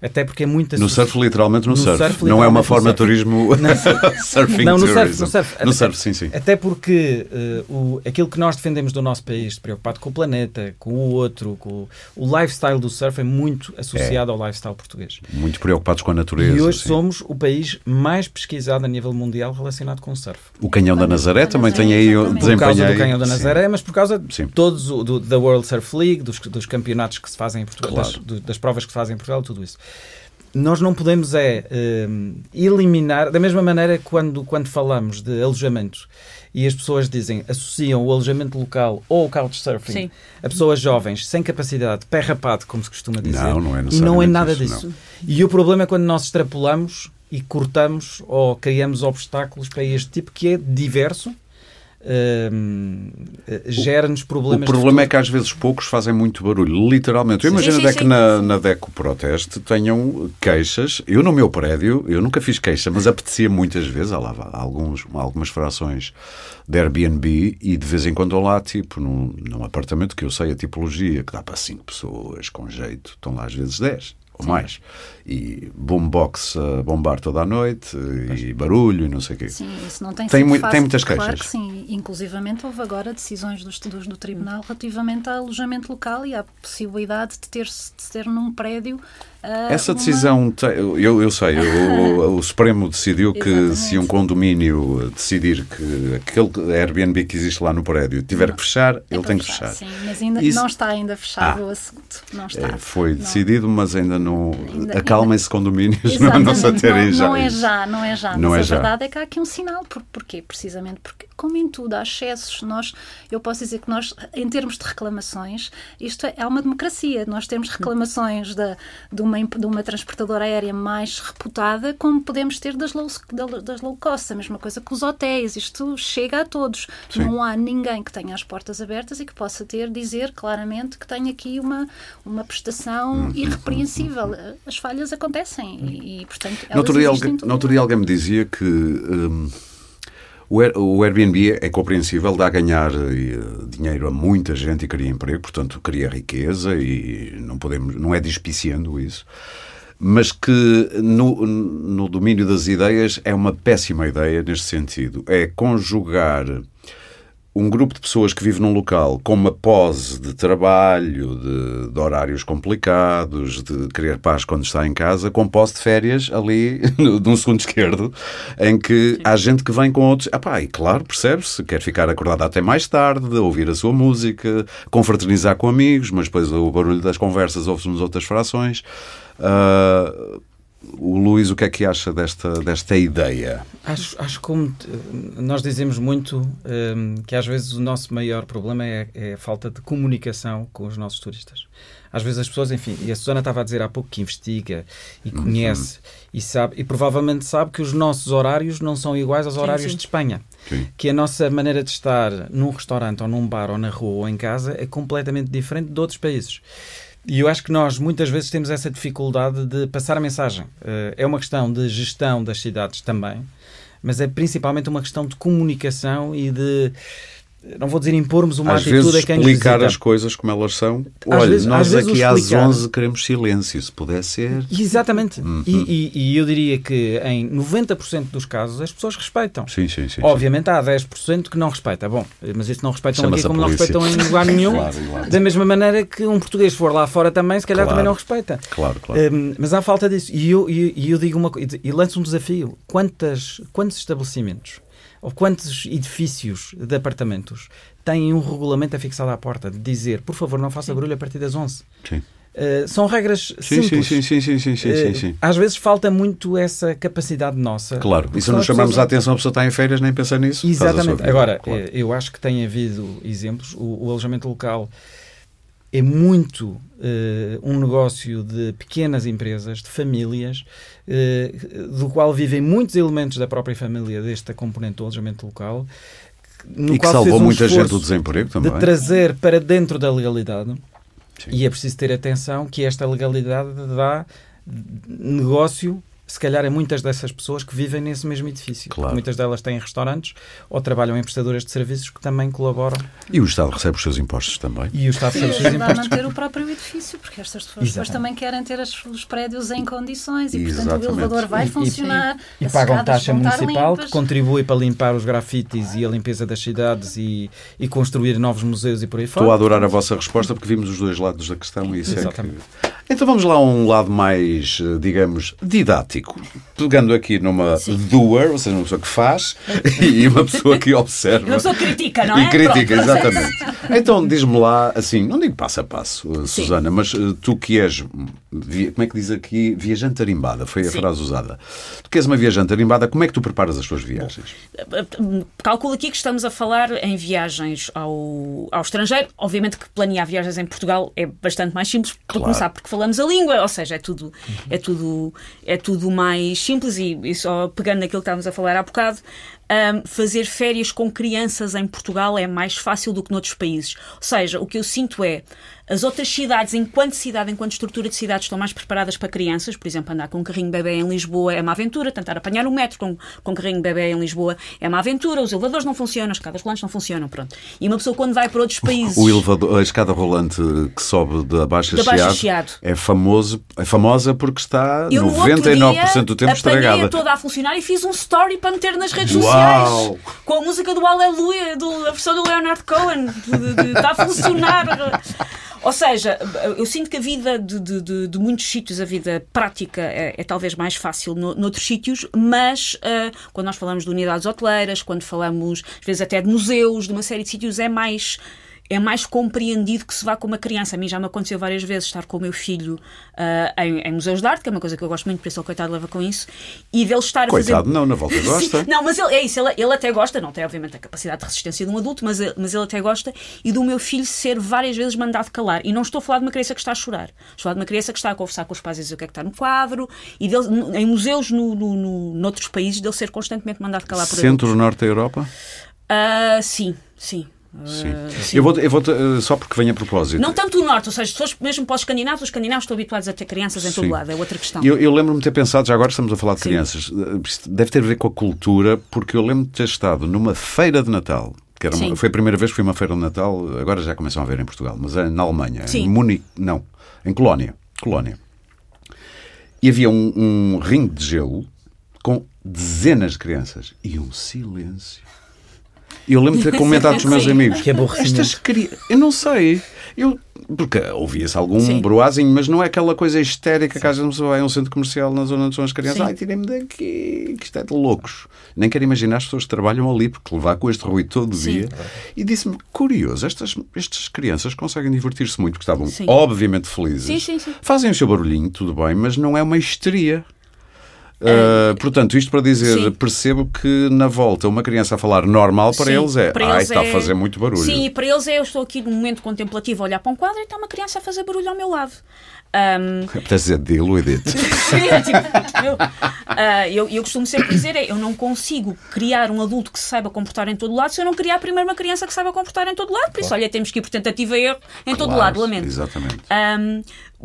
Até porque é muito No surf, literalmente no, No surf. surf, Não é uma literalmente forma de turismo surfing Não, no surf, no surf. No Até- surf, sim, sim. Até porque eh, o, aquilo que nós defendemos do nosso país, preocupado com o planeta, com o outro, com o, o lifestyle do surf é muito associado ao lifestyle português. Muito preocupados com a natureza. E hoje sim. somos o país mais pesquisado a nível mundial relacionado com o surf. O Canhão da Nazaré também tem aí Exatamente. Por causa do Canhão da sim. Nazaré, mas por causa de todos o, do, da World Surf League, dos, dos campeonatos que se fazem em Portugal, Claro. das, do- das provas que se fazem em Portugal, tudo isso. Nós não podemos é hum, eliminar, da mesma maneira quando, quando falamos de alojamento e as pessoas dizem, associam o alojamento local ou o couchsurfing Sim. a pessoas jovens sem capacidade, pé rapado, como se costuma dizer. Não, não é E não é nada isso, disso. E o problema é quando nós extrapolamos e cortamos ou criamos obstáculos para este tipo que é diverso, gera-nos O problemas. de problema é que às vezes poucos fazem muito barulho, literalmente. Eu Sim, imagino sim, até sim. que na, na DECO Proteste tenham queixas. Eu no meu prédio, eu nunca fiz queixa, mas apetecia muitas vezes, há lá alguns, algumas frações de Airbnb e de vez em quando lá, tipo, num, num apartamento que eu sei a tipologia, que dá para 5 pessoas com jeito, estão lá às vezes 10 ou mais. E boombox a bombar toda a noite, e barulho e não sei o quê. Sim, isso não tem Tem sido mui- fácil. tem muitas Claro queixas. que sim. Inclusivamente houve agora decisões dos, dos- do Tribunal relativamente ao alojamento local e à possibilidade de ter, de ter num prédio Essa uma- decisão, eu, eu sei, o, o Supremo decidiu que Exatamente. se um condomínio decidir que aquele Airbnb que existe lá no prédio tiver que fechar, É ele tem que fechar. Sim, mas ainda Isso- não está ainda fechado Ah. o assunto. Não está. É, foi Não. decidido, mas ainda não. Acalmem-se condomínios, não, não se aterem não, já. não é já, não é já. Não mas é a já. verdade é que há aqui um sinal. Por, porquê? Precisamente porque, como em tudo, há excessos. Nós, eu posso dizer que nós, em termos de reclamações, isto é, é uma democracia. Nós temos reclamações da, de, uma, imp- de uma transportadora aérea mais reputada, como podemos ter das low, da- das low cost. A mesma coisa que os hotéis. Isto chega a todos. Sim. Não há ninguém que tenha as portas abertas e que possa ter, dizer claramente que tem aqui uma, uma prestação irrepreensível. As falhas acontecem e, e, portanto, No outro, elas dia, alguém, no outro dia alguém me dizia que hum, o, Air- o Airbnb é compreensível, dá a ganhar eh, dinheiro a muita gente e cria emprego, portanto cria riqueza e não, podemos, não é despiciando isso. Mas que no, no domínio das ideias é uma péssima ideia neste sentido. É conjugar um grupo de pessoas que vive num local com uma pose de trabalho, de, de horários complicados, de querer paz quando está em casa, com pose de férias ali no, num segundo esquerdo, em que há gente que vem com outros. Ah pá, e claro, percebe-se, quer ficar acordado até mais tarde, ouvir a sua música, confraternizar com amigos, mas depois o barulho das conversas ouve-se nas outras frações. Ah, o Luís, o que é que acha desta, desta ideia? Acho, acho como t- nós dizemos muito hum, que às vezes o nosso maior problema é, é a falta de comunicação com os nossos turistas. Às vezes as pessoas, enfim, e a Susana estava a dizer há pouco que investiga e conhece e sabe, e provavelmente sabe que os nossos horários não são iguais aos horários sim. de Espanha. Sim. Que a nossa maneira de estar num restaurante ou num bar ou na rua ou em casa é completamente diferente de outros países. E eu acho que nós muitas vezes temos essa dificuldade de passar a mensagem. Eh, É uma questão de gestão das cidades também, mas é principalmente uma questão de comunicação e de não vou dizer impormos uma às atitude vezes a quem explicar as coisas como elas são. Às Olha, vezes- nós às aqui às explicar- 11 queremos silêncio, se puder ser. Exatamente. Uhum. E, e- e eu diria que em 90% dos casos as pessoas respeitam. Sim, sim, sim. Obviamente há 10% que não respeita. Bom, mas isso não respeitam aqui como não respeitam em lugar nenhum. Claro, claro. Da mesma maneira que um português for lá fora também, se calhar Claro. também não respeita. Claro, claro. Hum, mas há falta disso. E eu, e eu digo uma coisa, e lanço um desafio. Quantas, quantos estabelecimentos ou quantos edifícios de apartamentos têm um regulamento afixado à porta de dizer, por favor, não faça barulho a partir das 11? Sim. Uh, são regras Sim, sim, simples. sim, sim, sim, sim, sim, sim, Uh, sim. Às vezes falta muito essa capacidade nossa. Claro, e se não pessoas- a atenção, a pessoa está em feiras, nem pensa nisso. Exatamente. Agora, Claro. eh, eu acho que tem havido exemplos. O, o alojamento local é muito eh, um negócio de pequenas empresas, de famílias, eh, do qual vivem muitos elementos da própria família desta componente do alojamento local. no E que salvou um muita gente do desemprego também. De trazer para dentro da legalidade. Sim. E é preciso ter atenção que esta legalidade dá negócio, se calhar, a muitas dessas pessoas que vivem nesse mesmo edifício. Claro. Muitas delas têm restaurantes ou trabalham em prestadoras de serviços que também colaboram. E o Estado recebe os seus impostos também. E o Estado E recebe os seus ajuda a impostos. manter o próprio edifício, porque estas pessoas depois Exatamente. também querem ter as- os prédios em condições e, portanto, Exatamente. o elevador vai E- e- funcionar. E as pagam taxa municipal limpas. que contribui para limpar os grafites e a limpeza das cidades e, e construir novos museus e por aí Estou a fora. adorar a vossa resposta porque vimos os dois lados da questão e isso é Exatamente. que... Então vamos lá a um lado mais, eh, digamos, didático. Pegando aqui numa doer, ou seja, uma pessoa que faz e uma pessoa que observa. Uma pessoa critica, não é? E critica, Pronto. exatamente. Então diz-me lá, assim, não digo passo a passo, eh, Sim. Susana, mas eh, tu que és, como é que diz aqui, viajante tarimbada, foi a Sim. frase usada. Tu que és uma viajante tarimbada, como é que tu preparas as tuas viagens? Calculo aqui que estamos a falar em viagens ao, ao estrangeiro. Obviamente que planear viagens em Portugal é bastante mais simples, para Claro. começar, porque falamos a língua, ou seja, é tudo, é tudo, é tudo mais simples. E, e só pegando naquilo que estávamos a falar há bocado, hum, fazer férias com crianças em Portugal é mais fácil do que noutros países. Ou seja, o que eu sinto é as outras cidades, enquanto cidade, enquanto estrutura de cidades, estão mais preparadas para crianças. Por exemplo, andar com um carrinho bebê em Lisboa é uma aventura. Tentar apanhar o metro com, com um carrinho bebê em Lisboa é uma aventura. Os elevadores não funcionam, as escadas rolantes não funcionam. Pronto. E uma pessoa, quando vai para outros países. O elevador, a escada rolante que sobe da Baixa Da Baixa Chiado Chiado. é, famoso, é famosa porque está eu, no outro 99% dia, do tempo estragada. toda a funcionar e fiz um story para meter nas redes Uau! sociais. Com a música do Aleluia, do, a versão do Leonard Cohen. Está a funcionar. Ou seja, eu sinto que a vida de, de- de- de muitos sítios, a vida prática, é, é talvez mais fácil no, noutros sítios, mas ah, quando nós falamos de unidades hoteleiras, quando falamos, às vezes, até de museus, de uma série de sítios, é mais. É mais compreendido que se vá com uma criança. A mim já me aconteceu várias vezes estar com o meu filho ah, em, em museus de arte, que é uma coisa que eu gosto muito, por isso ele, coitado, leva com isso, e dele estar a fazer Coitado, não, na volta gosta. Sim, não, mas ele, é isso, ele, ele até gosta, não tem obviamente a capacidade de resistência de um adulto, mas, ele- mas ele até gosta, e do meu filho ser várias vezes mandado calar. E não estou a falar de uma criança que está a chorar, estou a falar de uma criança que está a conversar com os pais e dizer o que é que está no quadro, e dele, em museus no, no, no, noutros países, dele ser constantemente mandado calar por. Centro-Norte da Europa? Ah, sim, sim. Sim. sim. Eu vou, eu vou eh, só porque venho a propósito. Não tanto o norte, ou seja, se fores mesmo para os escandinavos, os escandinavos estão habituados a ter crianças em todo Sim. lado, é outra questão. Eu, eu lembro-me de ter pensado, já agora estamos a falar de Sim. crianças, eh, deve ter a ver com a cultura, porque eu lembro de ter estado numa feira de Natal, que era uma- foi a primeira vez que fui uma feira de Natal, agora já começam a ver em Portugal, mas é na Alemanha, em Munique, não, em Colónia, Colónia. E havia um, um ringue de gelo com dezenas de crianças e um silêncio. E eu lembro de ter comentado com os meus amigos. Que aborrecimento. Estas crianças. Eu não sei. Eu, porque ouvia-se algum Sim. broazinho, mas não é aquela coisa histérica que às vezes vai a um centro comercial na zona onde são as crianças. Sim. Ai, tirem-me daqui, que isto é de loucos. Nem quero imaginar as pessoas que trabalham ali, porque levar com este ruído todo o Sim. dia. E disse-me, curioso, estas, estas crianças conseguem divertir-se muito, porque estavam Sim. obviamente felizes. Sim, sim, sim. Fazem o seu barulhinho, tudo bem, mas não é uma histeria. Uh, portanto, isto para dizer. Sim. percebo que na volta uma criança a falar normal para Sim, eles é para ai, eles está é- a fazer muito barulho. Sim, e para eles é eu estou aqui num momento contemplativo a olhar para um quadro e está uma criança a fazer barulho ao meu lado. Um, Apetece dizer e dito. tipo, eu, eu, costumo sempre dizer é, eu não consigo criar um adulto que se saiba comportar em todo lado se eu não criar primeiro uma criança que saiba comportar em todo lado. Por isso, olha, temos que ir por tentativa e erro em todo Claro, lado, lamento. Exatamente. Um,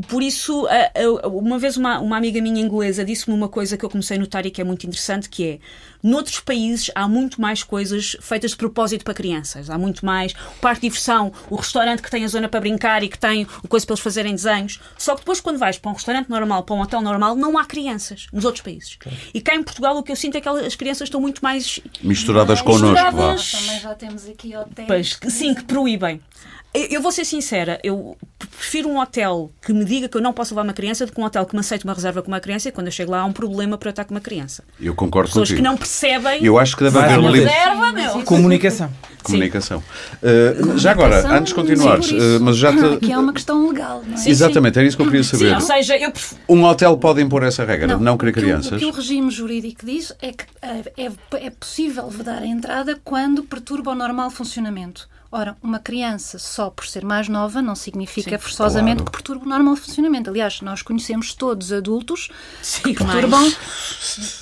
por isso, uh, uma vez uma, uma amiga minha inglesa disse-me uma coisa que eu comecei a notar e que é muito interessante, que é, noutros países há muito mais coisas feitas de propósito para crianças. Há muito mais o parque de diversão, o restaurante que tem a zona para brincar e que tem o coisa para eles fazerem desenhos. Só que depois, quando vais para um restaurante normal, para um hotel normal, não há crianças nos outros países. E cá em Portugal o que eu sinto é que as crianças estão muito mais Misturadas connosco, vá. Misturadas. Também já temos aqui hotéis. Pois, que sim, que proíbem. Eu, vou ser sincera, eu prefiro um hotel que me diga que eu não posso levar uma criança do que um hotel que me aceite uma reserva com uma criança e quando eu chego lá há um problema para eu estar com uma criança. Eu concordo Pessoas contigo. que não percebem. Eu acho que deve haver uma limite. vez. Reserva, meu. Comunicação. Comunicação. Uh, já agora, antes de continuares, sim, uh, mas já te... Aqui é uma questão legal, não é? Sim, Exatamente, era isso que eu queria Sim, saber. ou seja, eu pref- Um hotel pode impor essa regra, não, querer o que o- crianças. O que o regime jurídico diz é que eh, é, é possível vedar a entrada quando perturba o normal funcionamento. Ora, uma criança só por ser mais nova não significa forçosamente claro. que perturbe o normal funcionamento. Aliás, nós conhecemos todos adultos Sim, que mais. perturbam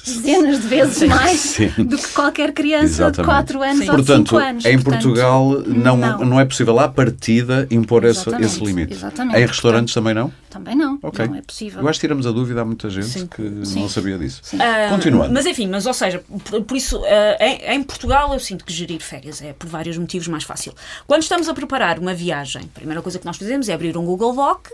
dezenas de vezes mais Sim. do que qualquer criança Exatamente. de 4 anos Sim. ou de 5 Portanto, anos. em Portanto, Portugal não, não. não. é possível à partida impor esse, esse limite. exatamente. Em restaurantes também não? Também não, Ok. não é possível. Eu acho que tiramos a dúvida a muita gente Sim. que não Sim. sabia disso. Ah, Continuando. Mas enfim, mas ou seja, por, por isso, ah, em, em Portugal eu sinto que gerir férias é por vários motivos mais fácil. Quando estamos a preparar uma viagem, a primeira coisa que nós fazemos é abrir um Google Doc.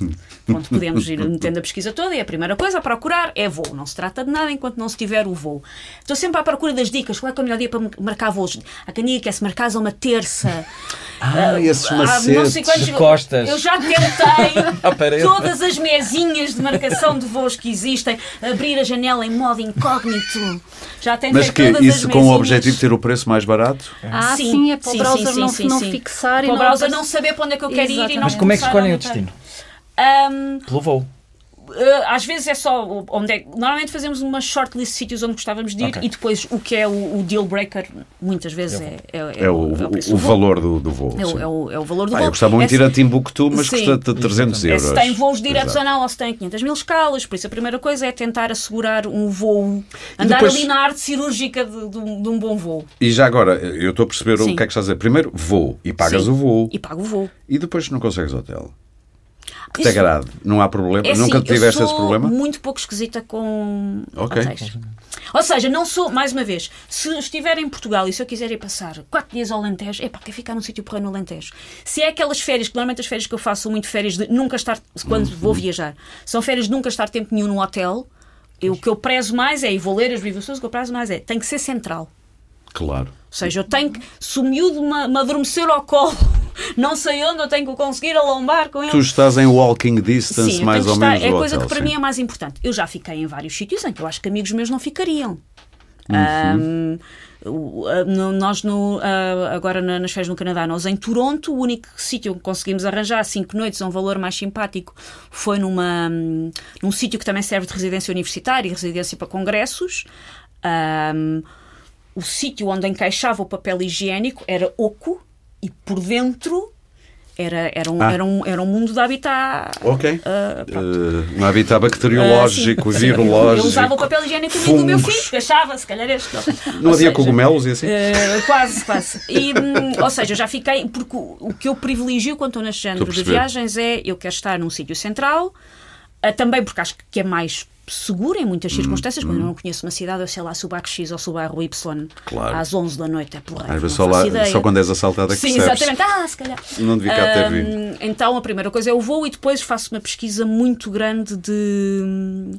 Onde podemos ir metendo a pesquisa toda e a primeira coisa a procurar é voo. Não se trata de nada enquanto não se tiver o voo. Estou sempre à procura das dicas. Qual é, que é o melhor dia para marcar voos? Diga que é se marcares a uma terça. Ah, esses Há não sei macetes. quantos- De costas. Eu já tentei Ah, todas as mesinhas de marcação de voos que existem, abrir a janela em modo incógnito. Já tentei Mas que todas isso as com o objetivo de ter o preço mais barato? Ah, Sim, sim, é para sim, o browser sim, não, sim, não sim. fixar e Para o não browser não saber para onde é que eu quero ir e não Exatamente. Mas como é que a escolhem o destino? Ahm, Pelo voo. Uh, às vezes é só onde é. Normalmente fazemos uma shortlist de sítios onde gostávamos de ir Ok. e depois o que é o, o deal breaker, muitas vezes é, é, É o, é preço o do voo. valor do, do voo. É o, é o- é o valor do Ah, voo. eu gostava muito de É ir a Timbuktu, mas Sim. custa 300 Exatamente. euros. É se tem voos diretos Exato. ou não, ou se tem 500 mil escalas, por isso a primeira coisa é tentar assegurar um voo, andar depois- ali na arte cirúrgica de, de um, de um bom voo. E já agora, eu estou a perceber Sim. o que é que estás a dizer. Primeiro, voo. E pagas Sim. o voo. E pago o voo. E depois não consegues hotel. Que te agrade. Não há problema. É Nunca assim, tiveste eu esse problema? muito pouco esquisita com Ok. hotéis. Ou seja, não sou, mais uma vez, se estiver em Portugal e se eu quiser ir passar 4 dias ao Alentejo, é para quer ficar num sítio porreiro no Alentejo. Se é aquelas férias, que normalmente as férias que eu faço são muito férias de nunca estar, quando Uhum. vou viajar, são férias de nunca estar tempo nenhum no hotel, eu, o que eu prezo mais é, e vou ler as reviews, o que eu prezo mais é, tem que ser central. Claro. Ou seja, eu tenho que, se o miúdo me, me adormecer ao colo, não sei onde, eu tenho que conseguir alombar com ele. Tu estás em walking distance Sim, mais ou estar- menos é coisa hotel. que para sim. mim é mais importante. Eu já fiquei em vários sítios em que eu acho que amigos meus não ficariam. Uhum. Nós no, agora na- nas férias no Canadá, nós em Toronto, o único sítio que conseguimos arranjar cinco noites a um valor mais simpático foi numa, num sítio que também serve de residência universitária e residência para congressos. Ahm, o sítio onde encaixava o papel higiênico era oco e por dentro era, era, um, Ah. era, um, era um mundo de habitat. Ok. ah, Uh, um habitat bacteriológico, Ah, sim. virológico. Eu usava o papel higiênico do meu filho, porque achava, se calhar este. Não Ou havia seja, cogumelos e assim? eh, quase, quase. E, hum, ou seja, eu já fiquei. Porque o, que eu privilegio quando estou neste género de viagens é eu quero estar num sítio central, ah, também porque acho que é mais seguro em muitas Hum, circunstâncias. Quando eu não conheço uma cidade, eu sei lá se o bairro X ou se o bairro Y Claro. às 11 da noite é porreiro. Às vezes só, lá, só quando és assaltada é que Sim, percebes. exatamente. Ah, se calhar. Não devia cá ter vindo. Hum, Então, a primeira coisa é o voo e depois faço uma pesquisa muito grande de,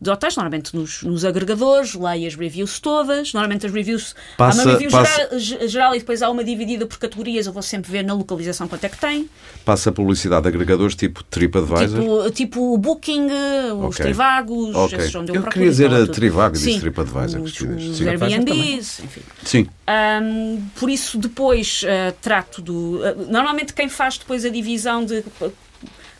de hotéis, normalmente nos, nos agregadores, leio as reviews todas. Normalmente as reviews. Passa- há uma review passa- geral, ge- geral e depois há uma dividida por categorias. Eu vou sempre ver na localização quanto é que tem. Passa publicidade de agregadores tipo TripAdvisor. Tipo, tipo o Booking, os Ok. Trivagos, Ok. esses onde eu, Eu procuro queria dizer a. Trivago e disse TripAdvisor, Os, os Sim. Airbnbs, enfim. Sim. Ahm, por isso, depois ah, trato do. ah, normalmente, quem faz depois a divisão de.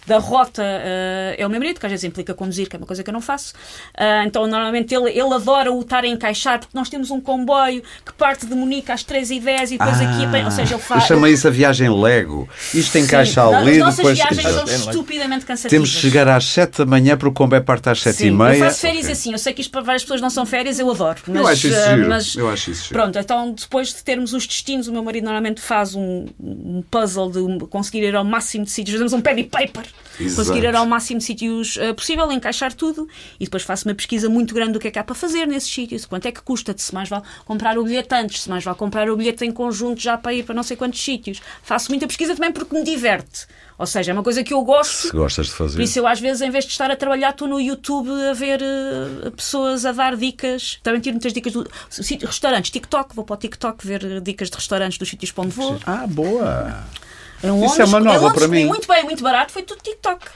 Da rota uh, é o meu marido, que às vezes implica conduzir, que é uma coisa que eu não faço. Uh, então, normalmente, ele, ele adora o estar a encaixar, porque nós temos um comboio que parte de Munique às 3h10 e depois ah, aqui, ou seja, ele faz. Chama isso a viagem Lego. Isto encaixa Sim, ali. As nossas depois... viagens são estupidamente cansativas. Temos de chegar às 7 da manhã porque o comboio parte às 7 Sim, e meia. Eu faço férias okay. assim, eu sei que isto para várias pessoas não são férias, eu adoro. Mas, eu acho isso giro. Mas, eu acho isso giro. Pronto, então depois de termos os destinos, o meu marido normalmente faz um, um puzzle de conseguir ir ao máximo de sítios, fazemos um pen paper, Exato. conseguir ir ao máximo de sítios uh, possível, encaixar tudo e depois faço uma pesquisa muito grande do que é que há para fazer nesses sítios, quanto é que custa, se mais vale comprar o bilhete antes, se mais vale comprar o bilhete em conjunto já para ir para não sei quantos sítios. Faço muita pesquisa também porque me diverte. Ou seja, é uma coisa que eu gosto. Se gostas de fazer. Por isso, eu às vezes, em vez de estar a trabalhar, estou no YouTube a ver uh, pessoas a dar dicas. Também tiro muitas dicas do restaurantes, TikTok. Vou para o TikTok ver dicas de restaurantes dos sítios para onde vou. Ah, boa! Londres, Isso é uma nova para mim. Muito bem, muito barato, foi tudo TikTok.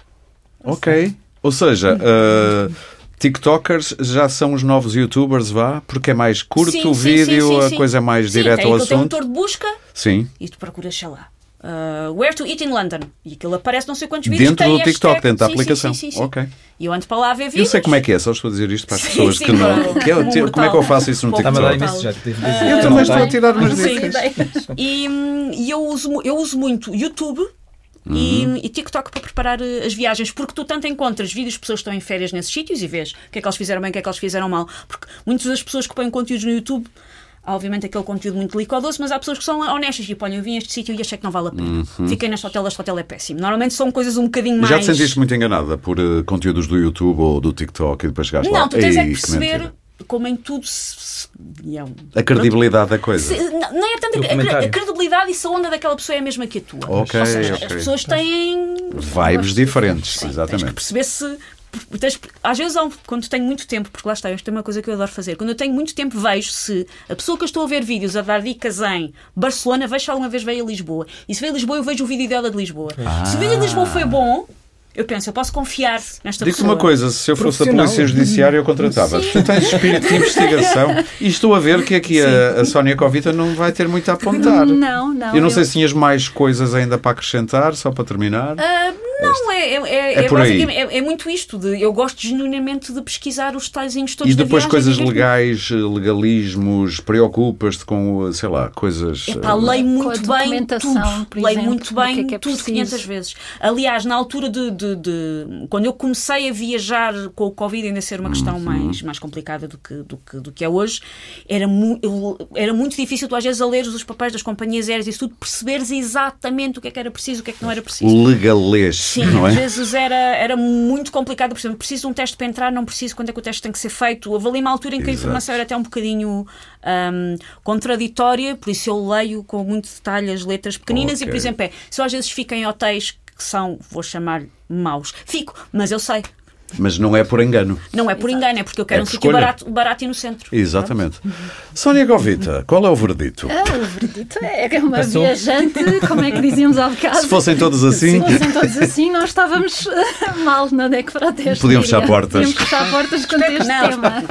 Ok. Ou seja, uh, TikTokers já são os novos YouTubers, vá? Porque é mais curto sim, o vídeo, sim, sim, a coisa é mais direta ao assunto. Tem motor de busca sim. e tu procuras, sei lá, uh, Where to Eat in London. E aquilo aparece não sei quantos vídeos. Dentro do TikTok, dentro da aplicação. Sim, sim, sim, Ok. E eu ando para lá a ver vídeos. Eu sei como é que é, só estou a dizer isto para as pessoas que não. Que é, como, como é que eu faço isso no TikTok? eu também estou a tirar umas dicas. E, e eu, uso, eu uso muito YouTube. Uhum. E, e, TikTok para preparar eh, as viagens, porque tu tanto encontras vídeos de pessoas que estão em férias nesses sítios e vês o que é que eles fizeram bem, o que é que eles fizeram mal. Porque muitas das pessoas que põem conteúdos no YouTube Há, obviamente, aquele conteúdo muito licodoso, mas há pessoas que são honestas e, olha, eu vim a este sítio e achei que não vale a pena. Uhum. Fiquei neste hotel, este hotel é péssimo. Normalmente são coisas um bocadinho mais. Já te sentiste muito enganada por uh, conteúdos do YouTube ou do TikTok e depois chegaste não, lá? Não, tu tens é que perceber como em tudo se, é um, a credibilidade pronto. da coisa. Se, não, não, é tanto a, a, credibilidade e se a onda daquela pessoa é a mesma que a tua. Okay, Ou seja, okay. as pessoas têm vibes diferentes, sim, exatamente. Tens que perceber se às vezes, quando tenho muito tempo, porque lá está, isto é uma coisa que eu adoro fazer, quando eu tenho muito tempo, vejo se a pessoa que eu estou a ver vídeos a dar dicas em Barcelona, vejo se alguma vez veio a Lisboa. E se veio a Lisboa, eu vejo o vídeo dela de Lisboa. Ah. Se o vídeo de Lisboa foi bom, eu penso, eu posso confiar nesta Digo-te uma coisa, se eu fosse da Polícia Judiciária, eu contratava. Tu tens espírito de investigação e estou a ver que aqui a, a Sónia Covita não vai ter muito a apontar. Não, não. Eu não eu... sei se tinhas mais coisas ainda para acrescentar, só para terminar. Uh, não, é, é, é, é, por aí. É, é, muito isto. De, eu gosto genuinamente de pesquisar os taizinhos todos E depois coisas legais, legalismos, preocupas-te com, sei lá, coisas. Epá, leio muito bem tudo. Leio muito bem que é tudo 500 vezes. Aliás, na altura de, de, de, Quando eu comecei a viajar com o Covid, ainda ser uma questão uhum. mais, mais complicada do que, do, que, do que é hoje, era, era muito difícil tu às vezes a ler os papéis das companhias aéreas e tudo, perceberes exatamente o que é que era preciso, o que é que não era preciso. Legalês. Sim, não é? às vezes era, era muito complicado. Por exemplo, preciso de um teste para entrar, não preciso quando é que o teste tem que ser feito. Ali uma altura em que Exato. a informação era até um bocadinho um, contraditória, por isso eu leio com muito detalhe as letras pequeninas okay. e, por exemplo, é, se eu às vezes fico em hotéis que são, vou chamar maus, fico, mas eu sei, mas não é por engano. Não é por Exato. engano, é porque eu quero é um sítio barato, barato e no centro. Exatamente. Sónia Govita, qual é o verdito? Ah, o verdito é que é uma Passou. viajante, como é que dizíamos há bocado. Se fossem todos assim. Se fossem todos assim, nós estávamos eh, mal na DEC para. Podiam fechar portas. Podíamos fechar portas com este tema.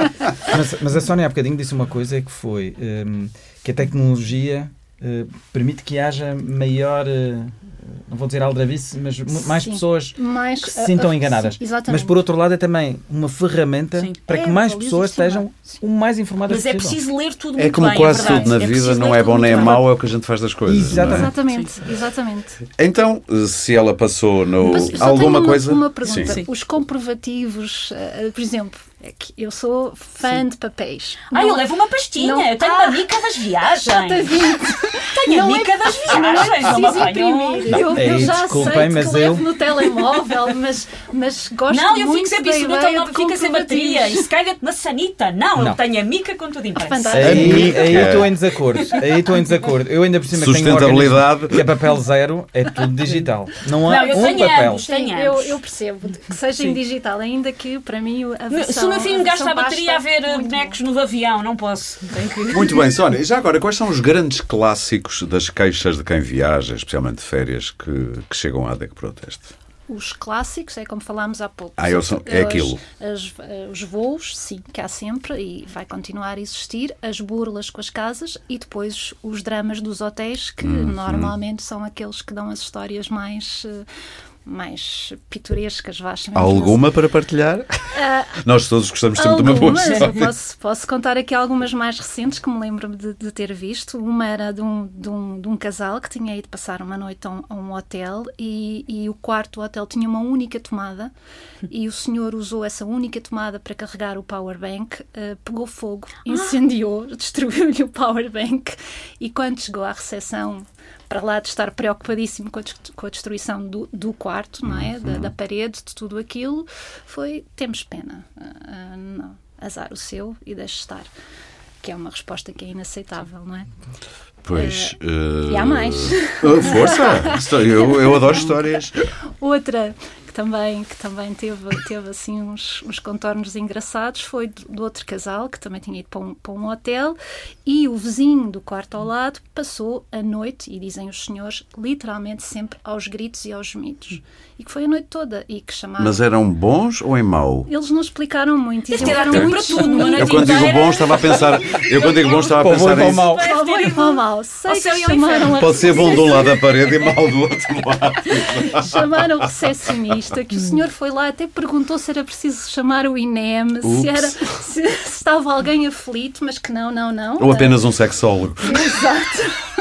Mas, mas, a Sónia há bocadinho disse uma coisa que foi um, ehm, que a tecnologia uh, permite que haja maior. Uh, não vou dizer aldrabice, mas mais sim, pessoas mais, que se sintam uh, enganadas. Sim, mas por outro lado é também uma ferramenta sim. para é, que mais pessoas estejam o mais informadas mas é possível. Mas é preciso ler tudo é muito como bem, quase é tudo na vida, não é bom nem é mau, é o que a gente faz das coisas. Exatamente, é? exatamente, exatamente. Então, se ela passou no alguma uma, coisa... uma pergunta. Os comprovativos, uh, por exemplo, é que eu sou fã Sim. de papéis. Ah, eu levo uma pastinha. Não... Eu tenho ah, uma mica das viagens. tenho a mica é, das viagens. Não é preciso imprimir. eu, eu já sei mas que eu... levo no telemóvel, mas, mas gosto não, eu muito fico sempre isso no telemóvel, fica sem bateria. E se cai dentro na sanita. Não, não, eu tenho a mica com tudo impresso. Aí, aí estou em desacordo. Aí estou em desacordo. Eu ainda por cima Sustentabilidade. tenho um que é papel zero, é tudo digital. Não há não, um papel. Ambos, eu, eu percebo que seja em digital, ainda que para mim a versão o meu filho gasta a bateria a ver eh, bonecos no avião, não posso. Que... Muito bem, Sónia. E já agora, quais são os grandes clássicos das queixas de quem viaja, especialmente de férias, que, que chegam à DEC Proteste? os clássicos, é como falámos há pouco. Ah, eu sou, é aquilo. As, os voos, sim, que há sempre e vai continuar a existir. As burlas com as casas e depois os dramas dos hotéis, que uhum. normalmente são aqueles que dão as histórias mais, mais pitorescas, vá Há alguma para partilhar? Uh, Nós todos gostamos sempre de uma boa história. Posso, posso contar aqui algumas mais recentes que me lembro de, de ter visto. Uma era de um, de, um, de um, casal que tinha ido passar uma noite a um, a um hotel e, e, o quarto do hotel tinha uma única tomada e o senhor usou essa única tomada para carregar o power bank, uh, pegou fogo, incendiou, destruiu-lhe o power bank e quando chegou à recepção para lá de estar preocupadíssimo com a, com a destruição do, do, quarto, não é? Da, da, uhum. parede, de tudo aquilo, foi temos pena. Uh, não, azar o seu e deixe estar. Que é uma resposta que é inaceitável, não é? Pois. Uh, e há mais. força! eu, eu adoro histórias. Outra que também, que também teve, teve assim uns, uns contornos engraçados foi do, do, outro casal que também tinha ido para um, para um hotel e o vizinho do quarto ao lado passou a noite, e dizem os senhores, literalmente sempre aos gritos e aos gemidos. E que foi a noite toda e que chamaram... Mas eram bons ou em mau? Eles não explicaram muito. Eles tiraram muito para tudo. Uma eu quando digo bom estava a pensar... Eu quando digo bom estava a pensar em... Mau. Para bom e para mau. Sei que chamaram... Pode ser bom de um lado da parede e mau do outro lado. chamaram o recepcionista que o senhor foi lá até perguntou se era preciso chamar o INEM, se, era, se, se, estava alguém aflito, mas que não, não, não. Ou apenas um sexólogo. Exato.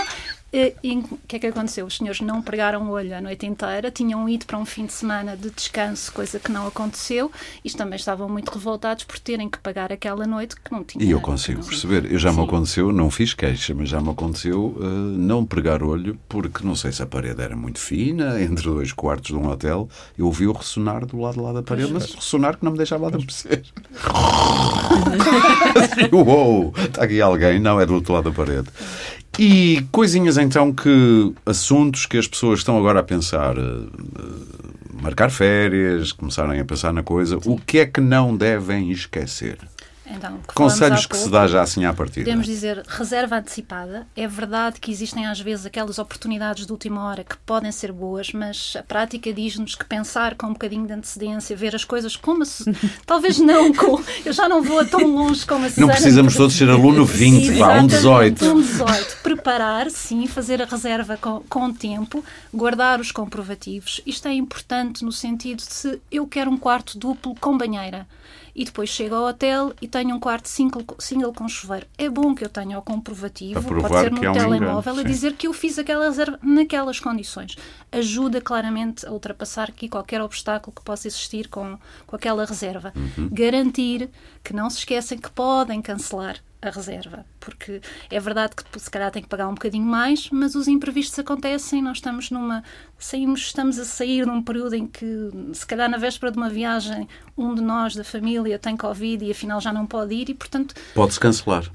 E o que é que aconteceu? Os senhores não pregaram o olho a noite inteira, tinham ido para um fim de semana de descanso, coisa que não aconteceu, e também estavam muito revoltados por terem que pagar aquela noite que não tinham. E eu consigo perceber. Eu já Sim. me aconteceu, não fiz queixa, mas já me aconteceu uh, não pregar olho, porque não sei se a parede era muito fina, entre dois quartos de um hotel, eu ouvi-o ressonar do lado lá da parede, mas ressonar que não me deixava adormecer. Uou, está aqui alguém, não, é do outro lado da parede. E coisinhas então que. assuntos que as pessoas estão agora a pensar. Uh, marcar férias, começarem a pensar na coisa. O que é que não devem esquecer? Então, que Conselhos que pouco, se dá já assim à partida. Podemos dizer reserva antecipada. É verdade que existem às vezes aquelas oportunidades de última hora que podem ser boas, mas a prática diz-nos que pensar com um bocadinho de antecedência, ver as coisas como se. talvez não com. Eu já não vou tão longe como a Susana. Não precisamos todos ser aluno 20, vá, um 18. Um 18. Preparar, sim, fazer a reserva com, com tempo, guardar os comprovativos. Isto é importante no sentido de se eu quero um quarto duplo com banheira e depois chego ao hotel e tenho um quarto single, single com chuveiro. É bom que eu tenha o comprovativo, pode ser no é um telemóvel, engano, a dizer que eu fiz aquela reserva naquelas condições. Ajuda claramente a ultrapassar aqui qualquer obstáculo que possa existir com, com aquela reserva. Uhum. Garantir que não se esquecem que podem cancelar a reserva, porque é verdade que se calhar tem que pagar um bocadinho mais, mas os imprevistos acontecem, nós estamos numa saímos, estamos a sair num período em que se calhar na véspera de uma viagem um de nós da família tem covid e afinal já não pode ir e portanto pode-se cancelar.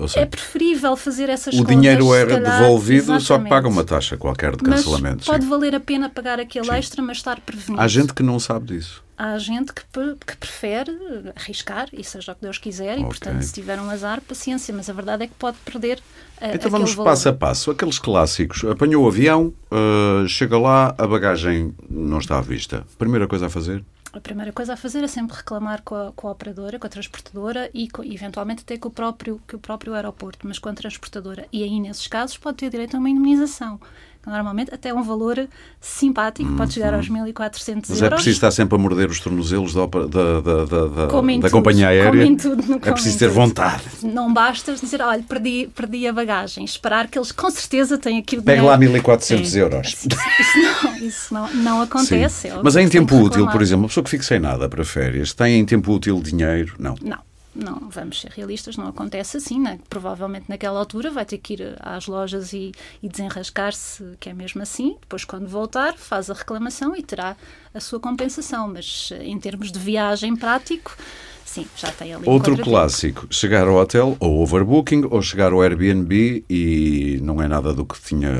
Seja, é preferível fazer essas o contas. O dinheiro era calhar, devolvido, exatamente. só que paga uma taxa qualquer de cancelamento. Mas pode sim. valer a pena pagar aquele sim. extra, mas estar prevenido. Há gente que não sabe disso há gente que, que, prefere arriscar, e seja o que Deus quiser, okay. e portanto, se tiver um azar, paciência, mas a verdade é que pode perder. Uh, então vamos valor. passo a passo. Aqueles clássicos. Apanhou o avião, uh, chega lá, a bagagem não está à vista. Primeira coisa a fazer? A primeira coisa a fazer é sempre reclamar com a, com a operadora, com a transportadora e com, eventualmente até com o, próprio, com o próprio aeroporto, mas com a transportadora. E aí, nesses casos, pode ter direito a uma indemnização normalmente até um valor simpático, uhum. pode chegar aos 1.400 euros. Mas é preciso estar sempre a morder os tornozelos da, da, da, da, da companhia aérea? Tudo, é preciso ter vontade. Não basta dizer, olha, perdi, perdi a bagagem, esperar que eles com certeza têm aqui o dinheiro. Pega lá 1.400 euros. Isso, isso, não, isso não, não acontece. É Mas é em tempo útil, por exemplo, uma pessoa que fica sem nada para férias, tem em tempo útil dinheiro? Não. Não não vamos ser realistas, não acontece assim. Né? Provavelmente naquela altura vai ter que ir às lojas e, e desenrascar-se, que é mesmo assim. Depois, quando voltar, faz a reclamação e terá a sua compensação. Mas em termos de viagem prático, sim, já tem ali Outro clássico: chegar ao hotel ou overbooking ou chegar ao Airbnb e não é nada do que tinha,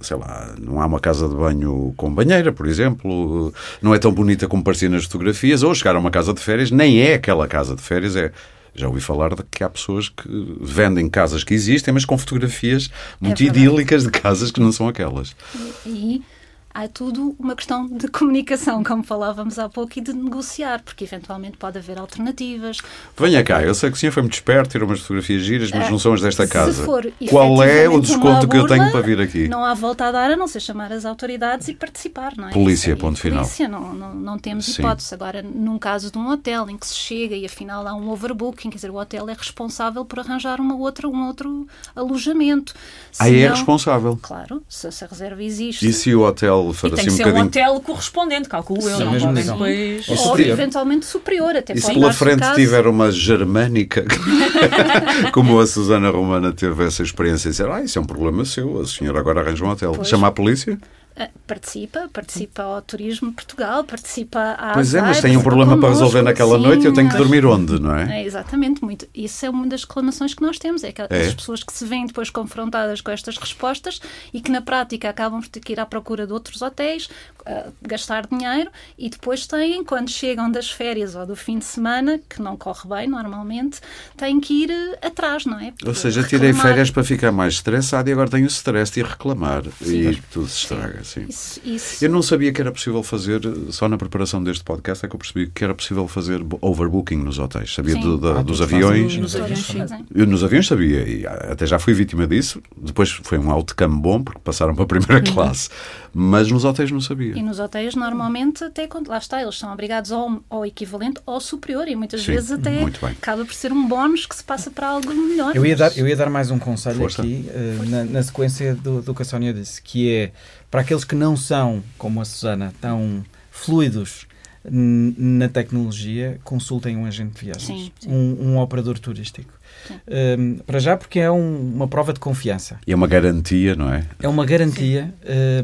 sei lá, não há uma casa de banho com banheira, por exemplo, não é tão bonita como parecia nas fotografias, ou chegar a uma casa de férias, nem é aquela casa de férias, é já ouvi falar de que há pessoas que vendem casas que existem, mas com fotografias muito é idílicas de casas que não são aquelas. E, e há tudo uma questão de comunicação, como falávamos há pouco, e de negociar, porque eventualmente pode haver alternativas. Venha cá, eu sei que o senhor foi muito esperto, tirou umas fotografias giras, mas não são as desta casa. For Qual é o desconto uma que eu tenho burla, para vir aqui? Não há volta a dar a não ser chamar as autoridades e participar, não é? Polícia, aí, ponto final. Polícia, não, não, não temos Sim. hipótese. Agora, num caso de um hotel em que se chega e afinal há um overbooking, quer dizer, o hotel é responsável por arranjar uma outra, um outro alojamento. Ah, é responsável. Claro, se, se a reserva existe. E se o hotel E for tem assim que um ser um bocadinho. hotel correspondente, calculo eu. Não mesmo podem nível. depois... Ou superior. eventualmente superior, até E se pela frente caso. tiver uma germânica, como a Susana Romana teve essa experiência, e dizer, ah, isso é um problema seu, a senhora agora arranja um hotel. Pois. Chama a polícia? Ah, Participa, participa ao Turismo Portugal, participa à Pois é, mas tem um problema para resolver naquela sim, noite e eu tenho que dormir onde, não é? É, exatamente, muito. Isso é uma das reclamações que nós temos, é que É? as pessoas que se veem depois confrontadas com estas respostas e que na prática acabam por ter que ir à procura de outros hotéis, ah, gastar dinheiro e depois têm, quando chegam das férias ou do fim de semana, que não corre bem normalmente, têm que ir eh, atrás, não é? Ou seja, tirei Reclamar. férias para ficar mais estressado e agora tenho o stress de reclamar. E tudo se estraga, sim. Isso, isso. Eu não sabia que era possível fazer, só na preparação deste podcast é que eu percebi que era possível fazer bo- overbooking nos hotéis. Sabia Sim. do- da- Ah, dos aviões. Nos aviões. Eu nos aviões sabia e ah, até já fui vítima disso. Depois foi um outcome bom porque passaram para a primeira classe. Mas nos hotéis não sabia. E nos hotéis, normalmente, até quando lá está, eles são obrigados ao, ao equivalente ou superior, e muitas Sim, vezes até muito bem. acaba por ser um bónus que se passa para algo melhor. Eu ia, mas- dar, eu ia dar mais um conselho Força. aqui, eh, na, na sequência do, do que a Sónia disse, que é para aqueles que não são, como a Susana, tão fluidos na tecnologia, consultem um agente de viagens, Sim, sim. Um, um operador turístico. Um, para já, porque é um- uma prova de confiança. E é uma garantia, não é? É uma garantia,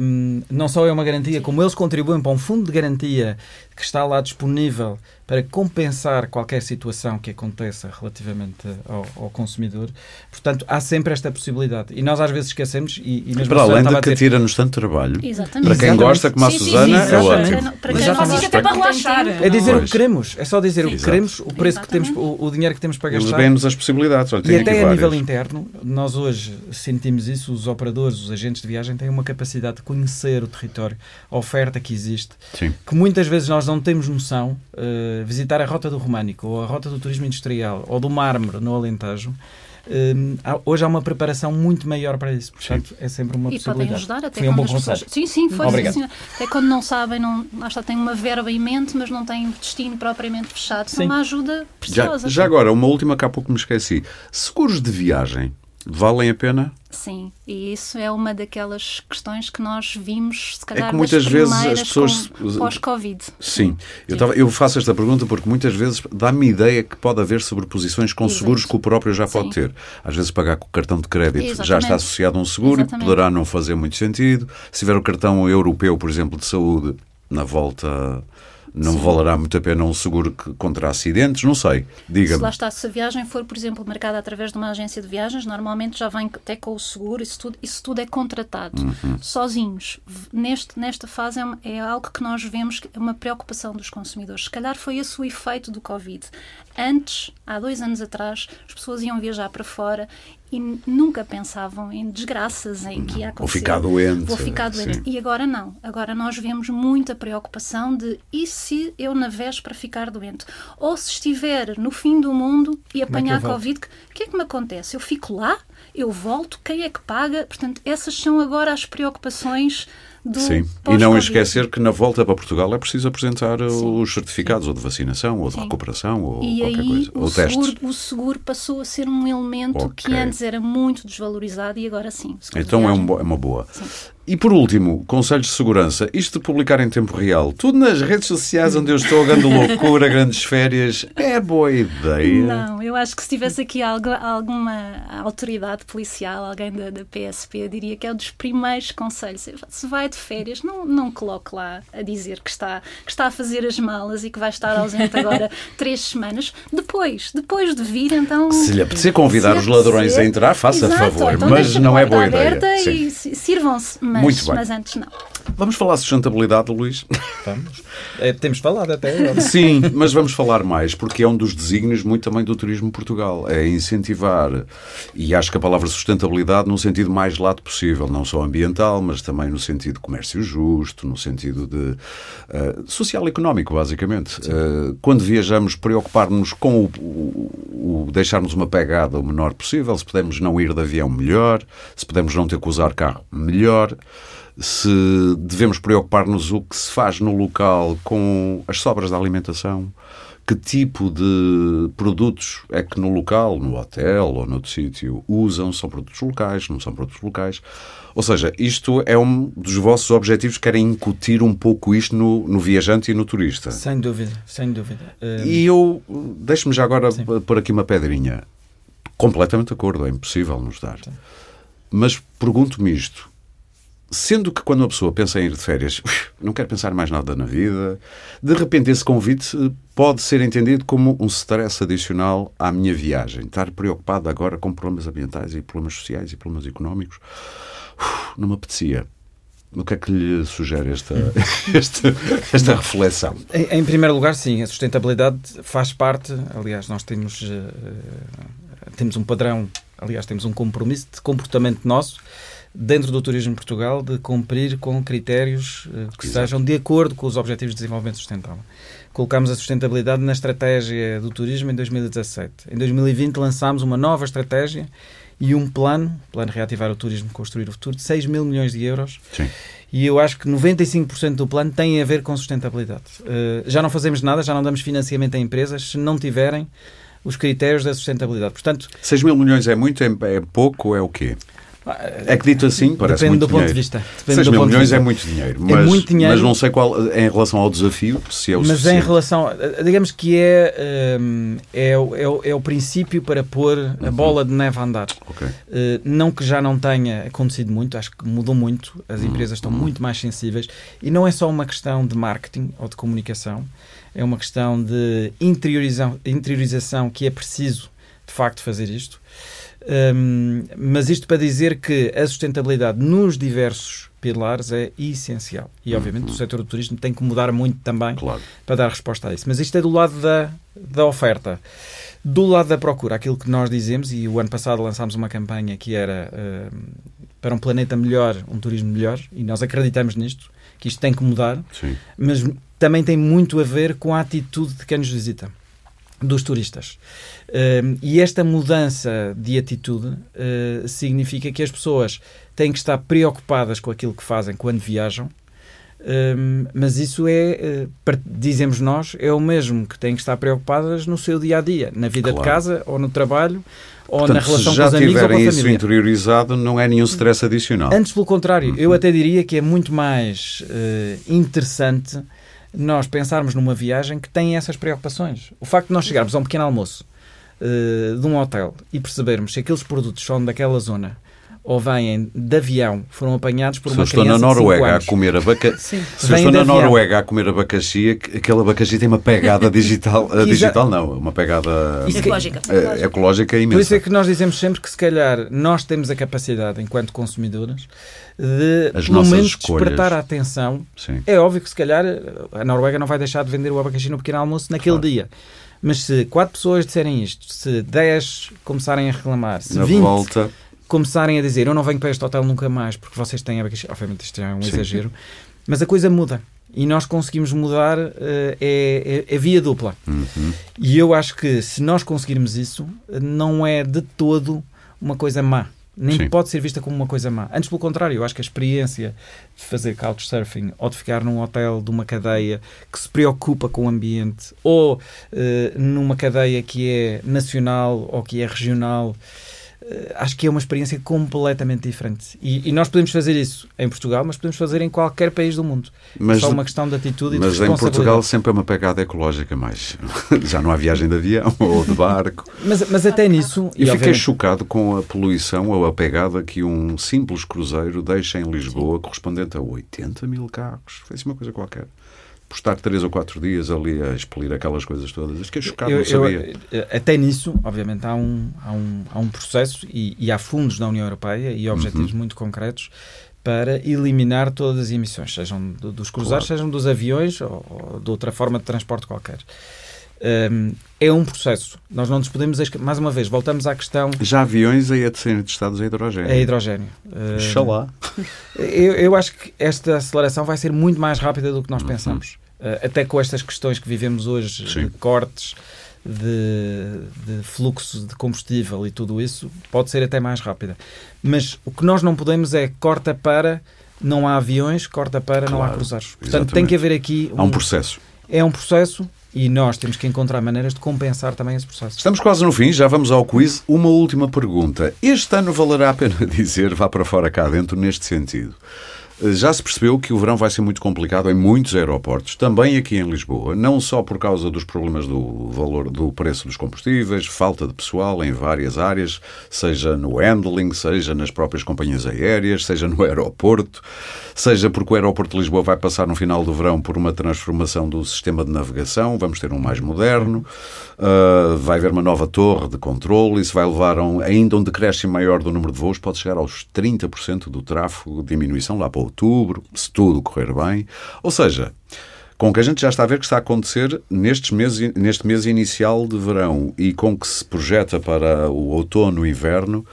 um, não só é uma garantia, como eles contribuem para um fundo de garantia que está lá disponível para compensar qualquer situação que aconteça relativamente ao, ao consumidor. Portanto, há sempre esta possibilidade. E nós às vezes esquecemos, e, e mesmo Para além de que dizer- tira-nos tanto trabalho. Exatamente. Para quem Exatamente. gosta, como a Sim, Susana, sim, é exatamente. ótimo. Para quem- para quem Exatamente. não Isso até para relaxar. É dizer o que queremos, é só dizer o que Exato. queremos, o preço que temos, Exatamente. o, o dinheiro que temos para Eles gastar. dêem-nos as possibilidades. Olha, E até a várias. nível interno, nós hoje sentimos isso, os operadores, os agentes de viagem têm uma capacidade de conhecer o território, a oferta que existe, Sim. que muitas vezes nós não temos noção. eh, visitar a Rota do Românico, ou a Rota do Turismo Industrial, ou do Mármore, no Alentejo, eh, hoje há uma preparação muito maior para isso. Portanto, é sempre uma E podem possibilidade. ajudar até Foi um bom as pessoas... conselho. Sim, sim, foi. Obrigado. sim. Até quando não sabem, não, lá está, têm uma verba em mente, mas não têm destino propriamente fechado. São Sim. uma ajuda Já, preciosa. já agora, uma última que há pouco me esqueci. Seguros de viagem valem a pena? Sim, e isso é uma daquelas questões que nós vimos, se calhar, É que muitas vezes as pessoas- pós-Covid. Sim. Eu, tava- eu faço esta pergunta porque muitas vezes dá-me ideia que pode haver sobreposições com Exato. seguros que o próprio já pode Sim. ter. Às vezes pagar com o cartão de crédito já Exatamente. está associado a um seguro Exatamente. e poderá não fazer muito sentido. Se tiver o cartão europeu, por exemplo, de saúde, na volta não valerá muito a pena um seguro que- contra acidentes, não sei. Se Diga-me. lá está, se a viagem for, por exemplo, marcada através de uma agência de viagens, normalmente já vem até com o seguro, isso tudo, isso tudo é contratado. Uhum. Sozinhos. Neste, nesta fase é, é algo que nós vemos que é uma preocupação dos consumidores. Se calhar foi esse o efeito do Covid. Antes, há dois anos atrás, as pessoas iam viajar para fora e nunca pensavam em desgraças, em que ia acontecer. Vou ficar doente, Vou ficar doente. sim. E agora não. Agora nós vemos muita preocupação de e se eu na véspera ficar doente? Ou se estiver no fim do mundo e é que apanhar eu volto? Covid, o que é que me acontece? Eu fico lá? Eu volto? Quem é que paga? Portanto, essas são agora as preocupações do Sim. E não esquecer que na volta para Portugal é preciso apresentar Sim. os certificados ou de vacinação, ou de Sim. recuperação, ou E qualquer aí coisa. o Ou testes. seguro, o seguro passou a ser um elemento que Ok. antes era muito desvalorizado e agora sim. Então é, um viagem. bo- é uma boa. E por último, conselhos de segurança. Isto de publicar em tempo real, tudo nas redes sociais onde eu estou, grande loucura, grandes férias, é boa ideia. Não, eu acho que se tivesse aqui algo- alguma autoridade policial, alguém da, da PSP, eu diria que é um dos primeiros conselhos. Se- vai de férias, não, não coloque lá a dizer que está, que está a fazer as malas e que vai estar ausente agora três semanas. Depois, depois de vir, então. Se lhe apetecer convidar se os ladrões apetecer- a entrar, faça Exato, favor, então mas não é boa ideia. E sirvam-se, mas, Muito bem. mas antes não. Vamos falar de sustentabilidade, Luís? Vamos. É, temos falado até agora. Sim, mas vamos falar mais, porque é um dos desígnios muito também do Turismo Portugal. É incentivar, e acho que a palavra sustentabilidade no sentido mais lato possível, não só ambiental, mas também no sentido de comércio justo, no sentido de uh, social e económico, basicamente. Uh, quando viajamos, preocupar-nos com o, o, o deixarmos uma pegada o menor possível, se podemos não ir de avião, melhor, se podemos não ter que usar carro, melhor se devemos preocupar-nos o que se faz no local com as sobras da alimentação, que tipo de produtos é que no local, no hotel ou noutro sítio, usam, são produtos locais, não são produtos locais. Ou seja, isto é um dos vossos objetivos, querem incutir um pouco isto no, no viajante e no turista. Sem dúvida, sem dúvida. E eu, deixe-me já agora Sim. pôr aqui uma pedrinha. Completamente de acordo, é impossível nos dar. Sim. Mas pergunto-me isto, Sendo que quando uma pessoa pensa em ir de férias, não quer pensar mais nada na vida, de repente esse convite eh, pode ser entendido como um stress adicional à minha viagem. Estar preocupado agora com problemas ambientais e problemas sociais e problemas económicos. Não me apetecia. O que é que lhe sugere esta, esta, esta reflexão? Em, em, primeiro lugar, sim, a sustentabilidade faz parte. Aliás, nós temos, uh, temos um padrão, aliás, temos um compromisso de comportamento nosso dentro do Turismo Portugal, de cumprir com critérios uh, que sejam de acordo com os Objetivos de Desenvolvimento Sustentável. Colocámos a sustentabilidade na estratégia do turismo em 2017. Em 2020 lançámos uma nova estratégia e um plano, plano Reativar o Turismo, Construir o Futuro, de 6 mil milhões de euros. Sim. E eu acho que 95% do plano tem a ver com sustentabilidade. Uh, já não fazemos nada, já não damos financiamento a empresas se não tiverem os critérios da sustentabilidade. Portanto, 6 mil milhões é muito, é, é pouco, é o quê? É que dito assim, parece Depende muito do dinheiro. ponto de vista. Depende 6 do mil ponto milhões é muito dinheiro. É Mas, muito dinheiro. Mas não sei qual, em relação ao desafio, se é o Mas suficiente. em relação, digamos que é, hum, é, o- é, o- é o princípio para pôr a bola de neve a andar. Ok. Eh, Não que já não tenha acontecido muito, acho que mudou muito, as empresas estão muito mais sensíveis e não é só uma questão de marketing ou de comunicação, é uma questão de interiorização, interiorização que é preciso de facto fazer isto. Hum, mas isto para dizer que a sustentabilidade nos diversos pilares é essencial. E obviamente o setor do turismo tem que mudar muito também Claro. para dar resposta a isso. Mas isto é do lado da, da oferta. Do lado da procura, aquilo que nós dizemos, e o ano passado lançámos uma campanha que era hum, para um planeta melhor, um turismo melhor, e nós acreditamos nisto, que isto tem que mudar, Sim. mas também tem muito a ver com a atitude de quem nos visita, dos turistas. Um, e esta mudança de atitude uh, significa que as pessoas têm que estar preocupadas com aquilo que fazem quando viajam, um, mas isso é, uh, par- dizemos nós, é o mesmo que têm que estar preocupadas no seu dia a dia, na vida Claro. de casa ou no trabalho ou Portanto, na relação se já com os amigos tiverem a isso família. interiorizado, não é nenhum stress adicional. Antes, pelo contrário, Uhum. eu até diria que é muito mais eh, interessante nós pensarmos numa viagem que tem essas preocupações. O facto de nós chegarmos a um pequeno almoço eh, de um hotel e percebermos se aqueles produtos são daquela zona ou vêm de avião, foram apanhados por Se uma na criança de cinco Noruega a comer abacaxi, Sim. se eu estou na avião. Noruega a comer abacaxi, aquele abacaxi tem uma pegada digital, Exa- digital não, uma pegada Ecológica. eh, ecológica Por imensa. isso é que nós dizemos sempre que se calhar nós temos a capacidade, enquanto consumidores, de As pelo menos escolhas. despertar a atenção Sim. É óbvio que se calhar a Noruega não vai deixar de vender o abacaxi no pequeno almoço naquele Claro. dia. Mas se quatro pessoas disserem isto, se 10 começarem a reclamar, se Na 20 volta, começarem a dizer eu não venho para este hotel nunca mais porque vocês têm abacaxi, obviamente isto é um Sim. exagero, mas a coisa muda. E nós conseguimos mudar eh, é, é, é via dupla. Uhum. E eu acho que se nós conseguirmos isso, não é de todo uma coisa má. Nem Sim. pode ser vista como uma coisa má. Antes, pelo contrário, eu acho que a experiência de fazer couchsurfing ou de ficar num hotel de uma cadeia que se preocupa com o ambiente ou eh, numa cadeia que é nacional ou que é regional, acho que é uma experiência completamente diferente. E, e nós podemos fazer isso em Portugal, mas podemos fazer em qualquer país do mundo. Mas- é só uma questão de atitude e de mas em. Portugal sempre é uma pegada ecológica mais. Já não há viagem de avião ou de barco. Mas, mas até nisso. Eu fiquei obviamente- chocado com a poluição ou a pegada que um simples cruzeiro deixa em Lisboa, correspondente a 80 mil carros. Foi assim uma coisa qualquer. Por estar três ou quatro dias ali a expelir aquelas coisas todas. Eu Fiquei chocado, Eu- não eu- sabia. eh, até nisso, obviamente, há um, há um, há um processo e, e há fundos da União Europeia e objetivos Uhum. muito concretos para eliminar todas as emissões, sejam dos cruzados, Claro. sejam dos aviões ou, ou de outra forma de transporte qualquer. Um, é um processo. Nós não nos podemos. Mais uma vez, voltamos à questão. Já aviões aí a serem testados a hidrogênio. É hidrogênio. Um, Xalá. eu, eu acho que esta aceleração vai ser muito mais rápida do que nós Uhum. pensamos. Uh, até com estas questões que vivemos hoje, Sim. de cortes, de, de fluxo de combustível e tudo isso, pode ser até mais rápida. Mas o que nós não podemos é corta para, não há aviões, corta para, não há Claro, cruzados. Portanto, exatamente. tem que haver aqui Há um processo. é um processo e nós temos que encontrar maneiras de compensar também esse processo. Estamos quase no fim, já vamos ao quiz. Uma última pergunta. Este ano valerá a pena dizer vá para fora cá dentro neste sentido? Já se percebeu que o verão vai ser muito complicado em muitos aeroportos, também aqui em Lisboa, não só por causa dos problemas do valor do preço dos combustíveis, falta de pessoal em várias áreas, seja no handling, seja nas próprias companhias aéreas, seja no aeroporto, seja porque o aeroporto de Lisboa vai passar no final do verão por uma transformação do sistema de navegação, vamos ter um mais moderno, uh, vai haver uma nova torre de controle, isso vai levar a um, ainda um decréscimo maior do número de voos, pode chegar aos 30% do tráfego, diminuição lá para outubro, se tudo correr bem. Ou seja, com o que a gente já está a ver que está a acontecer nestes meses, neste mês inicial de verão e com o que se projeta para o outono e inverno,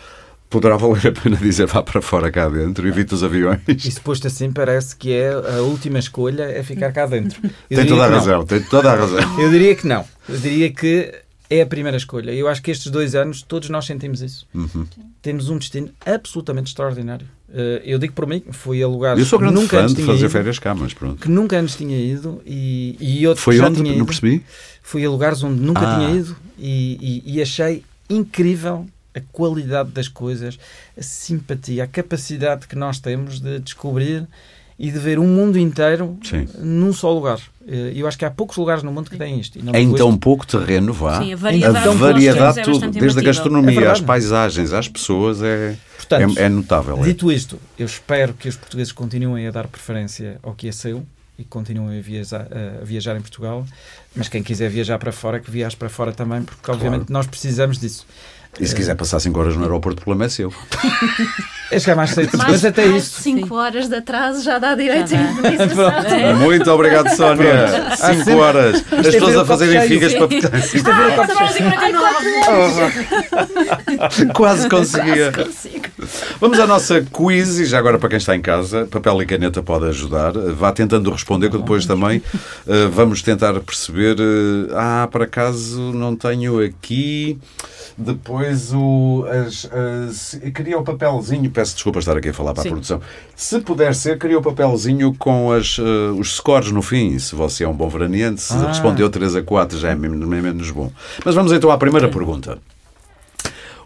poderá valer a pena dizer vá para fora cá dentro, evite os aviões. E se posto assim, parece que é a última escolha é ficar cá dentro. Eu Tem toda a não. razão, tem toda a razão. Eu diria que não. Eu diria que é a primeira escolha. Eu acho que estes dois anos todos nós sentimos isso. Uhum. Temos um destino absolutamente extraordinário. Eh, Eu digo por mim, fui a lugares que nunca antes tinha fazer ido, férias cá, mas pronto. que nunca antes tinha ido e, e outros Foi que já onde? tinha Não ido. percebi? Fui a lugares onde nunca Ah. tinha ido e, e- e achei incrível a qualidade das coisas, a simpatia, a capacidade que nós temos de descobrir e de ver um mundo inteiro Sim. num só lugar. Eh, Eu acho que há poucos lugares no mundo que têm isto. Em tão pouco terreno, vá. Sim, a a variedade, Então, que nós variedade é tudo, desde a gastronomia É às paisagens, às pessoas, é, Portanto, é, é notável. é. Dito isto, eu espero que os portugueses continuem a dar preferência ao que é seu e que continuem a viajar, a viajar em Portugal, mas quem quiser viajar para fora, que viaje para fora também, porque obviamente nós precisamos disso. E se quiser passar 5 horas no aeroporto, o problema é seu. É chegar mais cedo, Mais, mas até mais isso. de 5 horas de atraso já dá direito Já à dá. indemnização. Muito obrigado, Sónia. 5 sempre- horas. As é pessoas a fazerem figas para. Isto é ver o copo cheio. Quase conseguia. Consigo. Vamos à nossa quiz e já agora para quem está em casa, papel e caneta pode ajudar. Vá tentando responder que depois também eh, vamos tentar perceber. eh, ah, por acaso não tenho aqui. Depois o. As, as- queria o papelzinho. Peço desculpa estar aqui a falar para a Sim. produção. Se puder ser, queria o papelzinho com as, eh, os scores no fim. Se você é um bom veraneante, se Ah. respondeu 3 a 4 já é men- menos bom. Mas vamos então à primeira pergunta.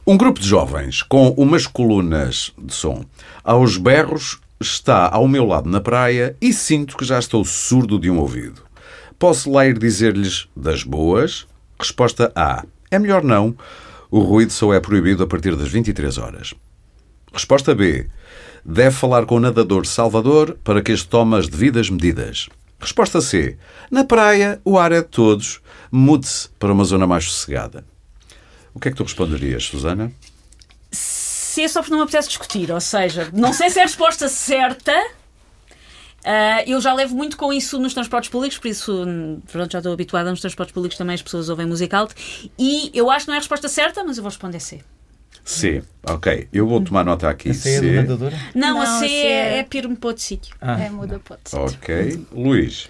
Um grupo de jovens com umas colunas de som aos berros está ao meu lado na praia e sinto que já estou surdo de um ouvido. Posso lá ir dizer-lhes das boas? Resposta A. É melhor não. O ruído só é proibido a partir das 23 horas. Resposta B. Deve falar com o nadador Salvador para que este tome as devidas medidas. Resposta C. Na praia, o ar é de todos. Mude-se para uma zona mais sossegada. O que é que tu responderias, Susana? Se é só porque não me apetece discutir, ou seja, não sei se é a resposta certa. ah, eu já levo muito com isso nos transportes públicos, por isso pronto, já estou habituada nos transportes públicos também as pessoas ouvem música alta. E eu acho que não é a resposta certa, mas eu vou responder C. C. Ok. Eu vou tomar nota aqui. A C. nadador? Não, a Não, C C é, é- é piro-me para outro sítio. Ah. É, muda pode ser. Ok. Luís.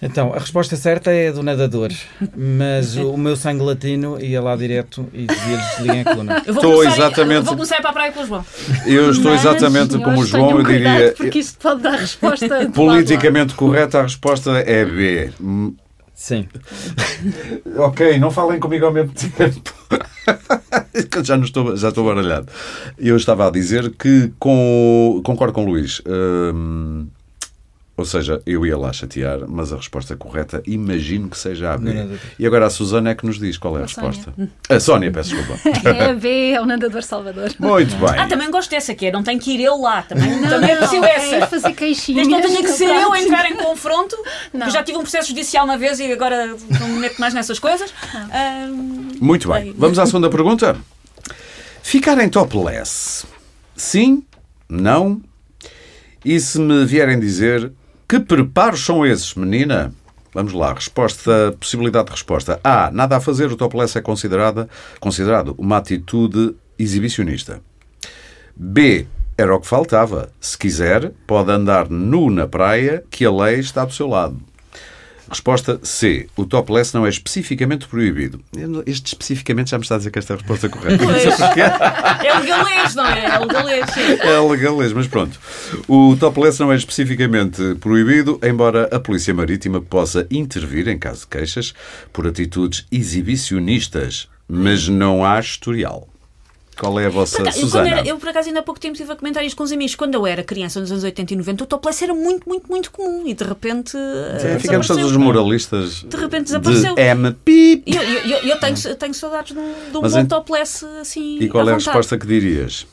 Então, a resposta certa é do nadador, mas o meu sangue latino ia lá direto e dizia-lhes desliguem a coluna. Eu vou Estou começar, exatamente- eu vou começar a ir para a praia com o João. Eu estou Mas, exatamente como o senhores, João, tenham eu cuidado, diria. Porque isto pode dar resposta. de a. Politicamente correta, a resposta é B. Hum, Sim. Ok, não falem comigo ao mesmo tempo. Já, não estou, já estou baralhado. Eu estava a dizer que com, concordo com o Luís. Hum, ou seja, eu ia lá chatear, mas a resposta correta imagino que seja a B. Não, não, não. E agora a Susana é que nos diz qual é a, A Sónia. resposta. A Sónia, peço desculpa. É a B, é o nadador Salvador. Muito bem. Ah, também gosto dessa que é, não tem que ir ele lá. Também, Não, também é não, é essa. fazer queixinhas. Desde não tenha que ser eu a entrar em confronto, Não. eu já tive um processo judicial uma vez e agora não me meto mais nessas coisas. Ah, Muito bem. Bem. Vamos à segunda pergunta. Ficar em topless. Sim? Não? E se me vierem dizer que preparos são esses, menina? Vamos lá, resposta, possibilidade de resposta. A. Nada a fazer, o topless é considerada, considerado uma atitude exibicionista. B. Era o que faltava. Se quiser, pode andar nu na praia, que a lei está do seu lado. Resposta C. O topless não é especificamente proibido. Este especificamente já me está a dizer que esta é a resposta correta. É legalês, não é? É legalês, sim. É legalês, mas pronto. O topless não é especificamente proibido, embora a Polícia Marítima possa intervir, em caso de queixas, por atitudes exibicionistas, mas não há historial. Qual é a vossa, Por Susana? era- eu, por acaso, ainda há pouco tempo estive a comentar isto com os amigos. Quando eu era criança, nos anos 80 e 90, o topless era muito, muito, muito comum. E de repente. É, eh, ficamos todos os moralistas De repente desapareceu. de M. Pip. E Eu, eu, eu, eu tenho, tenho saudades de um, de um bom topless assim. E qual é a resposta que dirias?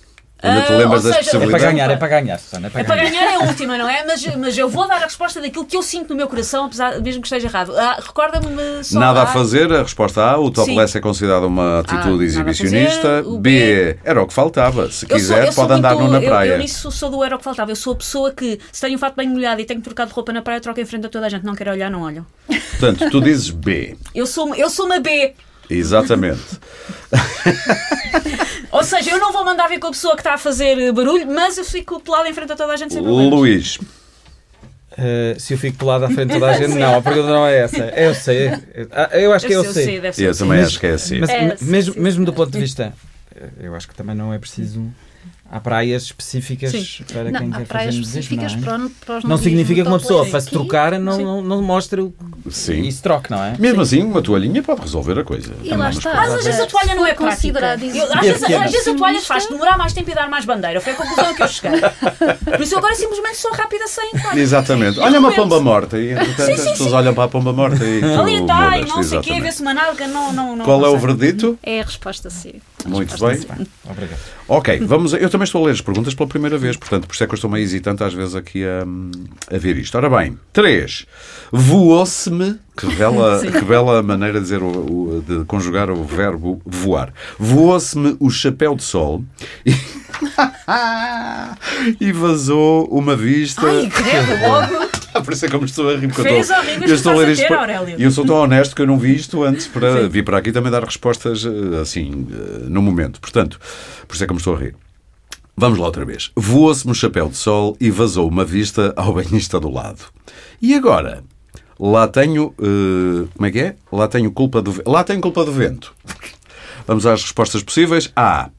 Ainda te Ah, lembras ou das seja, É para possibilidades? ganhar, é para ganhar, Susana. É para É para ganhar. ganhar é a última, não é? Mas, mas eu vou dar a resposta daquilo que eu sinto no meu coração, apesar, mesmo que esteja errado. Ah, Recorda-me só. Nada a ah, fazer, a resposta A, o topless é considerado uma atitude nada a exibicionista. fazer, B, B, era o que faltava. Se eu sou- quiser, eu sou pode andar muito- nu na eu- praia. Eu, nisso sou do era o que faltava. Eu sou a pessoa que, se tenho um fato bem molhado e tenho trocado de roupa na praia, eu troco em frente a toda a gente. Não quero olhar, não olho. Portanto, tu dizes B. Eu sou, eu sou uma B. Exatamente. Ou seja, eu não vou mandar vir com a pessoa que está a fazer barulho, mas eu fico pelado em frente a toda a gente sem problemas. Luís. Uh, se eu fico pelado à frente de toda a gente, não, a pergunta não é essa. Eu sei. Ah, Eu acho que ser o C, sei. deve ser Eu também acho que é assim. Mas É, sim, mesmo, sim. mesmo do ponto de vista, eu acho que também não é preciso. Há praias específicas Sim. para Não, quem quer fazer nudismo, não, é? para, para os não significa que uma pessoa, para se trocar, não, Sim. não, não mostre o... Sim. e se troque, não é? Mesmo assim, uma toalhinha pode resolver a coisa. E Também lá está. Mas às vezes a toalha não é Eu, às, vezes, a toalha faz demorar mais tempo e dar mais bandeira. Foi a conclusão que eu cheguei. Por isso eu agora simplesmente sou rápida sem toalha. Exatamente. Olha uma pomba morta e entretanto as pessoas olham para a pomba morta e Ali está, e não sei o quê, vê-se uma nalga, não, não, não. Qual é o verdito? É a resposta C. Muito bem. Obrigado. Ok, vamos. a- Eu também estou a ler as perguntas pela primeira vez, portanto, por isso é que eu estou meio hesitante às vezes aqui a, a ver isto. Ora bem, 3. Voou-se-me, que revela, revela a maneira de, dizer o, o- de conjugar o verbo voar. Voou-se-me o chapéu de sol e, e vazou uma vista. Ai, credo, logo. Por isso é que eu me estou a rir, porque eu estou, horríveis eu estou a ler isto. ter, para-. E eu sou tão honesto que eu não vi isto antes para vir para aqui também dar respostas eh, assim, eh, no momento. Portanto, por isso é que eu me estou a rir. Vamos lá outra vez. Voou-se-me o chapéu de sol e vazou uma vista ao banhista do lado. E agora? Lá tenho. eh, como é que é? Lá tenho culpa do vento. Lá tenho culpa do vento. Vamos às respostas possíveis. A.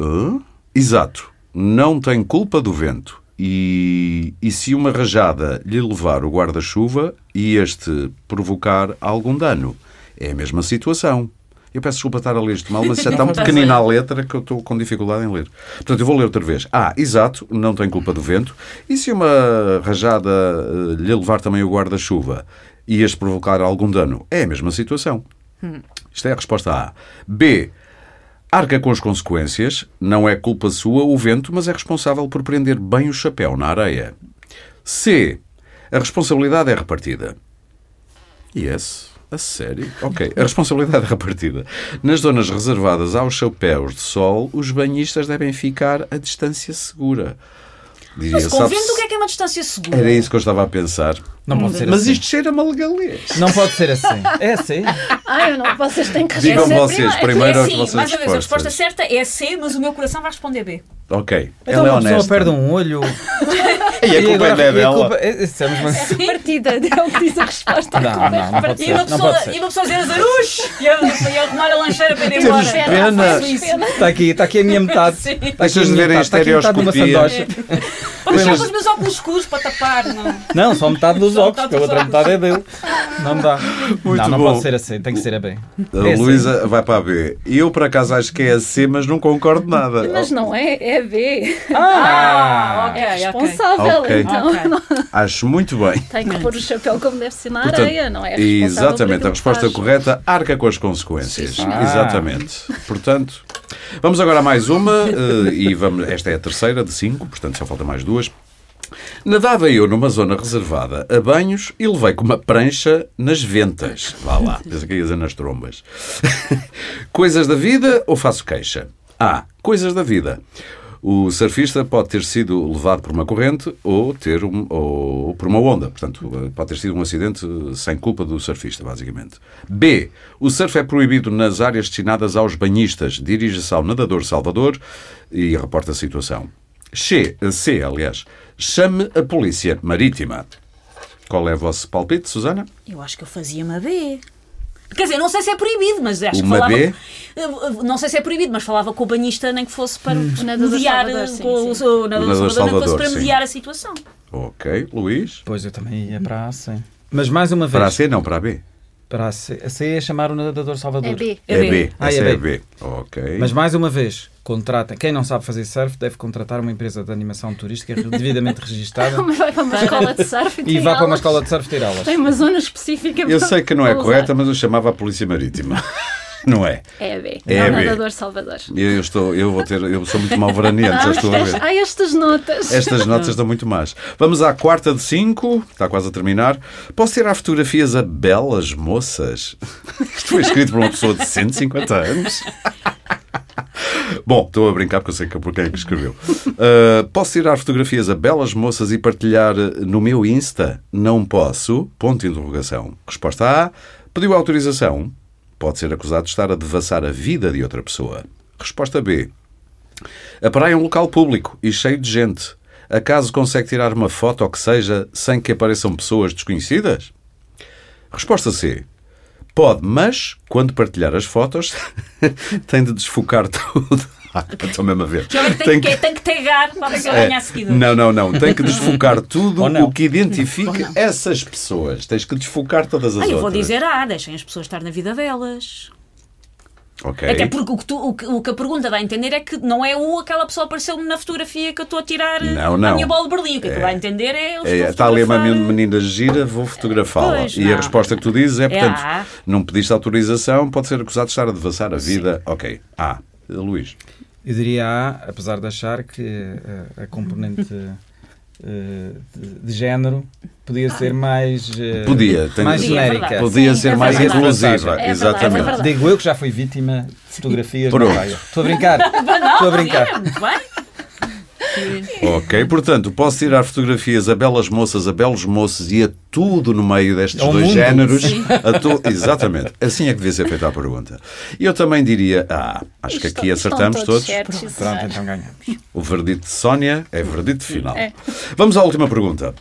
Hã? Exato. Não tem culpa do vento. E, e se uma rajada lhe levar o guarda-chuva e este provocar algum dano? É a mesma situação. Eu peço desculpa estar a ler isto mal, mas já está muito pequenina a a letra que eu estou com dificuldade em ler. Portanto, eu vou ler outra vez. Ah, exato, não tem culpa do vento. E se uma rajada eh, lhe levar também o guarda-chuva e este provocar algum dano? É a mesma situação. Isto é a resposta A. B. Arca com as consequências. Não é culpa sua o vento, mas é responsável por prender bem o chapéu na areia. C. A responsabilidade é repartida. Yes. A sério? Ok. A responsabilidade é repartida. Nas zonas reservadas aos chapéus de sol, os banhistas devem ficar a distância segura. Diria, Mas com sabe-se- vento, o que é que é uma distância segura? Era isso que eu estava a pensar. Não pode ser Mas assim. isto cheira-me a legalês. Não pode ser assim. É assim. Ah, eu não, vocês têm que Digam responder vocês primeiro. primeiro é as sim, vossas mais uma vez, a respostas. resposta certa é C, mas o meu coração vai responder B. Ok. Então Ela é uma pessoa honesta. perde um olho. E a culpa agora- é e a dela. culpa- é- isso é mesmo assim. Repartida, é o que diz a resposta. Não, não, não pode E ser. uma Não pessoa, pode e uma pessoa dizer Azarush e a, e a arrumar a lancheira para ir Temos embora. pena. Faço isso. Está aqui, está aqui a minha metade. Sim. Está aqui Deixas a de ver em metade. Está aqui metade de uma estereoscopia. Deixas- com os meus óculos escuros para tapar. Não. Não, só metade dos óculos, metade que a outra metade é dele. Não dá. Muito não, não bom. pode ser assim, tem que ser a B. A É assim. Luísa vai para a B. Eu, por acaso, acho que é a C, mas não concordo nada. Mas não é, é B. Ah! ok, É ok. responsável, Ok. então. Ok. Acho muito bem. Tem que pôr o chapéu como deve ser na Portanto, areia, não é? Exatamente, a resposta faz. correta arca com as consequências. Ah. Exatamente. Portanto, vamos agora a mais uma, eh, e vamos, esta é a terceira de cinco, portanto só falta mais duas. Nadava eu numa zona reservada a banhos e levei com uma prancha nas ventas. Vá lá, pensa que ia dizer nas trombas. coisas da vida ou faço queixa? A. Coisas da vida. O surfista pode ter sido levado por uma corrente ou, ter um, ou por uma onda. Portanto, pode ter sido um acidente sem culpa do surfista, basicamente. B. O surf é proibido nas áreas destinadas aos banhistas. Dirige-se ao nadador Salvador e reporta a situação. C, C aliás. Chame a polícia marítima. Qual é o vosso palpite, Susana? Eu acho que eu fazia uma B. Quer dizer, não sei se é proibido, mas acho Uma que falava. B? Não sei se é proibido, mas falava com o banhista nem que fosse para nadador mediar Salvador, sim, com sim. o nadador Nadador Salvador, nem que fosse para sim. mediar a situação. Ok. Luís? Pois eu também ia para a C. Mas mais uma vez. Para a C, não, para a B. Para a C. A C é chamar o nadador Salvador. É B. É É B. B. Ah, Essa é é B. B. Ok. Mas mais uma vez, contratem. Quem não sabe fazer surf deve contratar uma empresa de animação turística devidamente registada Mas vai para uma escola de surf e, e tem vá para uma escola de surf ter aulas. Tem uma zona específica Eu sei que não é usar. correta, mas eu chamava a Polícia Marítima. Não é? É B. É É o B. nadador Salvador. Eu, estou, eu vou ter, eu sou muito mal veraneante, já estou a ver. Há estas notas. Estas notas estão muito más. Vamos à quarta de cinco, está quase a terminar. Posso tirar fotografias a belas moças? Isto foi escrito por uma pessoa de 150 anos. Bom, estou a brincar porque eu sei que por quem é que escreveu. Uh, posso tirar fotografias a belas moças e partilhar no meu Insta? Não posso. Ponto de interrogação. Resposta A. Pediu autorização. Pode ser acusado de estar a devassar a vida de outra pessoa. Resposta B. A praia é um local público e cheio de gente. Acaso consegue tirar uma foto ou que seja sem que apareçam pessoas desconhecidas? Resposta C. Pode, mas quando partilhar as fotos tem de desfocar tudo. Ah, Estou mesmo a ver. Que tem, que, tem que tagar para a pessoa É, ganhar seguidores. não, não, não. Tem que desfocar tudo o que identifique essas pessoas. Tens que desfocar todas as Ah, eu vou outras. dizer A, deixem as pessoas estar na vida delas. Ok. Até porque o que, tu- o que- o que a pergunta dá a entender é que não é o aquela pessoa apareceu-me na fotografia que eu estou a tirar Não, a não. minha bola de Berlim. O que é que dá a entender é. eu É, a está ali uma menina gira, vou fotografá-la. Pois, e a resposta que tu dizes é, portanto, A. não pediste autorização, pode ser acusado de estar a devassar a vida. Ok. A. Luís. Eu diria A, apesar de achar que eh, a componente eh, de, de género podia ser mais, eh, Podia, tem- mais Podia, é genérica. verdade. Podia Sim, ser é mais verdade. inclusiva. É verdade, Exatamente. é verdade. Digo eu que já fui vítima de fotografias Pronto. na praia. Estou a brincar. Estou a brincar. É. Ok, portanto, posso tirar fotografias a belas moças, a belos moços e a tudo no meio destes Ao dois mundo. géneros. Tu- Exatamente. Assim é que devia ser feita a pergunta. E eu também diria, ah, acho que aqui acertamos todos. sim, Pronto, então ganhamos. O verdito de Sónia é verdito final. É. Vamos à última pergunta.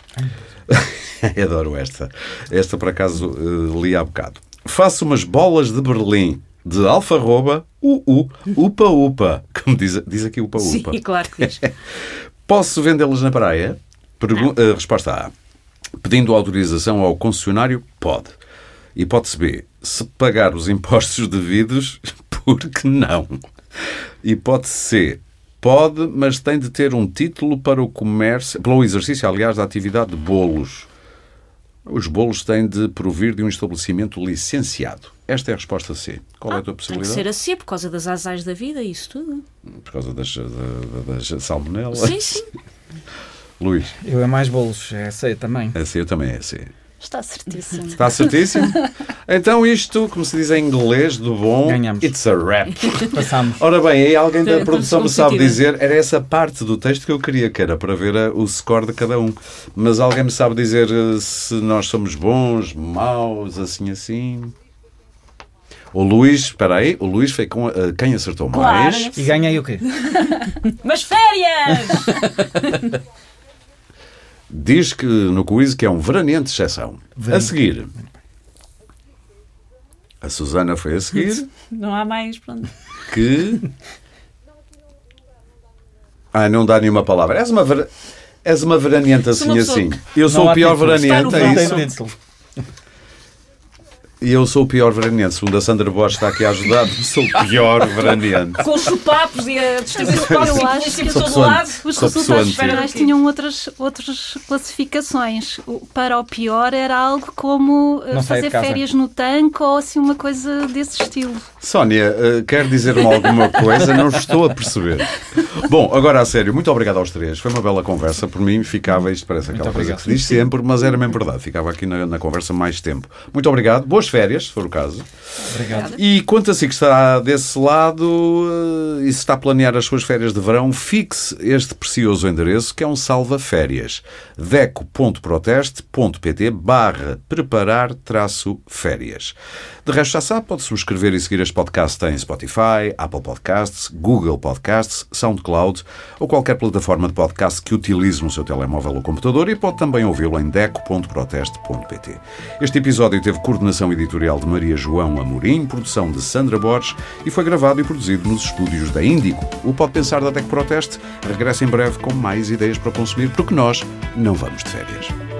Adoro esta. Esta, por acaso, eh, li há bocado. Faço umas bolas de Berlim de alfarroba, UU, upa-upa. Como diz, diz aqui upa-upa. Sim, claro que diz. Posso vendê-las na praia? Pergu- eh, resposta A. Pedindo autorização ao concessionário, pode. Hipótese B. Se pagar os impostos devidos, por que não? Hipótese C. Pode, mas tem de ter um título para o comércio, pelo exercício, aliás, da atividade de bolos. Os bolos têm de provir de um estabelecimento licenciado. Esta é a resposta C. Qual é a tua Tem que possibilidade? ser assim por causa das azais da vida e isso tudo. Por causa das, da- das salmonelas? Sim, sim. Luís, Eu é mais bolos, é C também. a C eu também é C. Está certíssimo. Está certíssimo? Então isto, como se diz em inglês, do bom, Ganhamos. it's a wrap. Passamos. Ora bem, aí alguém da Estamos produção me sabe dizer, era essa parte do texto que eu queria, que era para ver a- o score de cada um. Mas alguém me sabe dizer eh, se nós somos bons, maus, assim, assim... O Luís, espera aí, o Luís foi com a- quem acertou Claro. mais. E ganhei o quê? Mas férias! Diz que no quiz que é um veraneante de exceção. A Veraneante. seguir... A Susana foi a seguir. Não há mais. Pronto. que. Ah, não dá nenhuma palavra. És uma, vera... És uma veraneante assim, assim. Eu sou Não o pior veraneante, é isso? E eu sou o pior veraneante. Segundo a Sandra Borges está aqui a ajudar, sou o pior veraneante. Com os chupapos e a e que por todo pessoa- lado. Os resultados finais tinham outras, outras classificações. Para o pior era algo como eh, Não de fazer férias no tanque ou assim uma coisa desse estilo. Sónia, uh, quer dizer-me alguma coisa? Não estou a perceber. Bom, agora a sério, muito obrigado aos três. Foi uma bela conversa. Por mim, ficava, isto parece aquela coisa que se diz sempre, mas era mesmo verdade. Ficava aqui na, na, conversa mais tempo. Muito obrigado. Boas férias, se for o caso. Obrigado. E quanto a si que está desse lado uh, e se está a planear as suas férias de verão, fixe este precioso endereço que é um salva-férias. deco.proteste.pt barra preparar traço férias. De resto, já sabe, pode subscrever e seguir este podcast em Spotify, Apple Podcasts, Google Podcasts, SoundCloud ou qualquer plataforma de podcast que utilize no seu telemóvel ou computador e pode também ouvi-lo em deco.proteste.pt. Este episódio teve coordenação editorial de Maria João Amorim, produção de Sandra Borges e foi gravado e produzido nos estúdios da Índico. O Pode Pensar da Deco Proteste regressa em breve com mais ideias para consumir, porque nós não vamos de férias.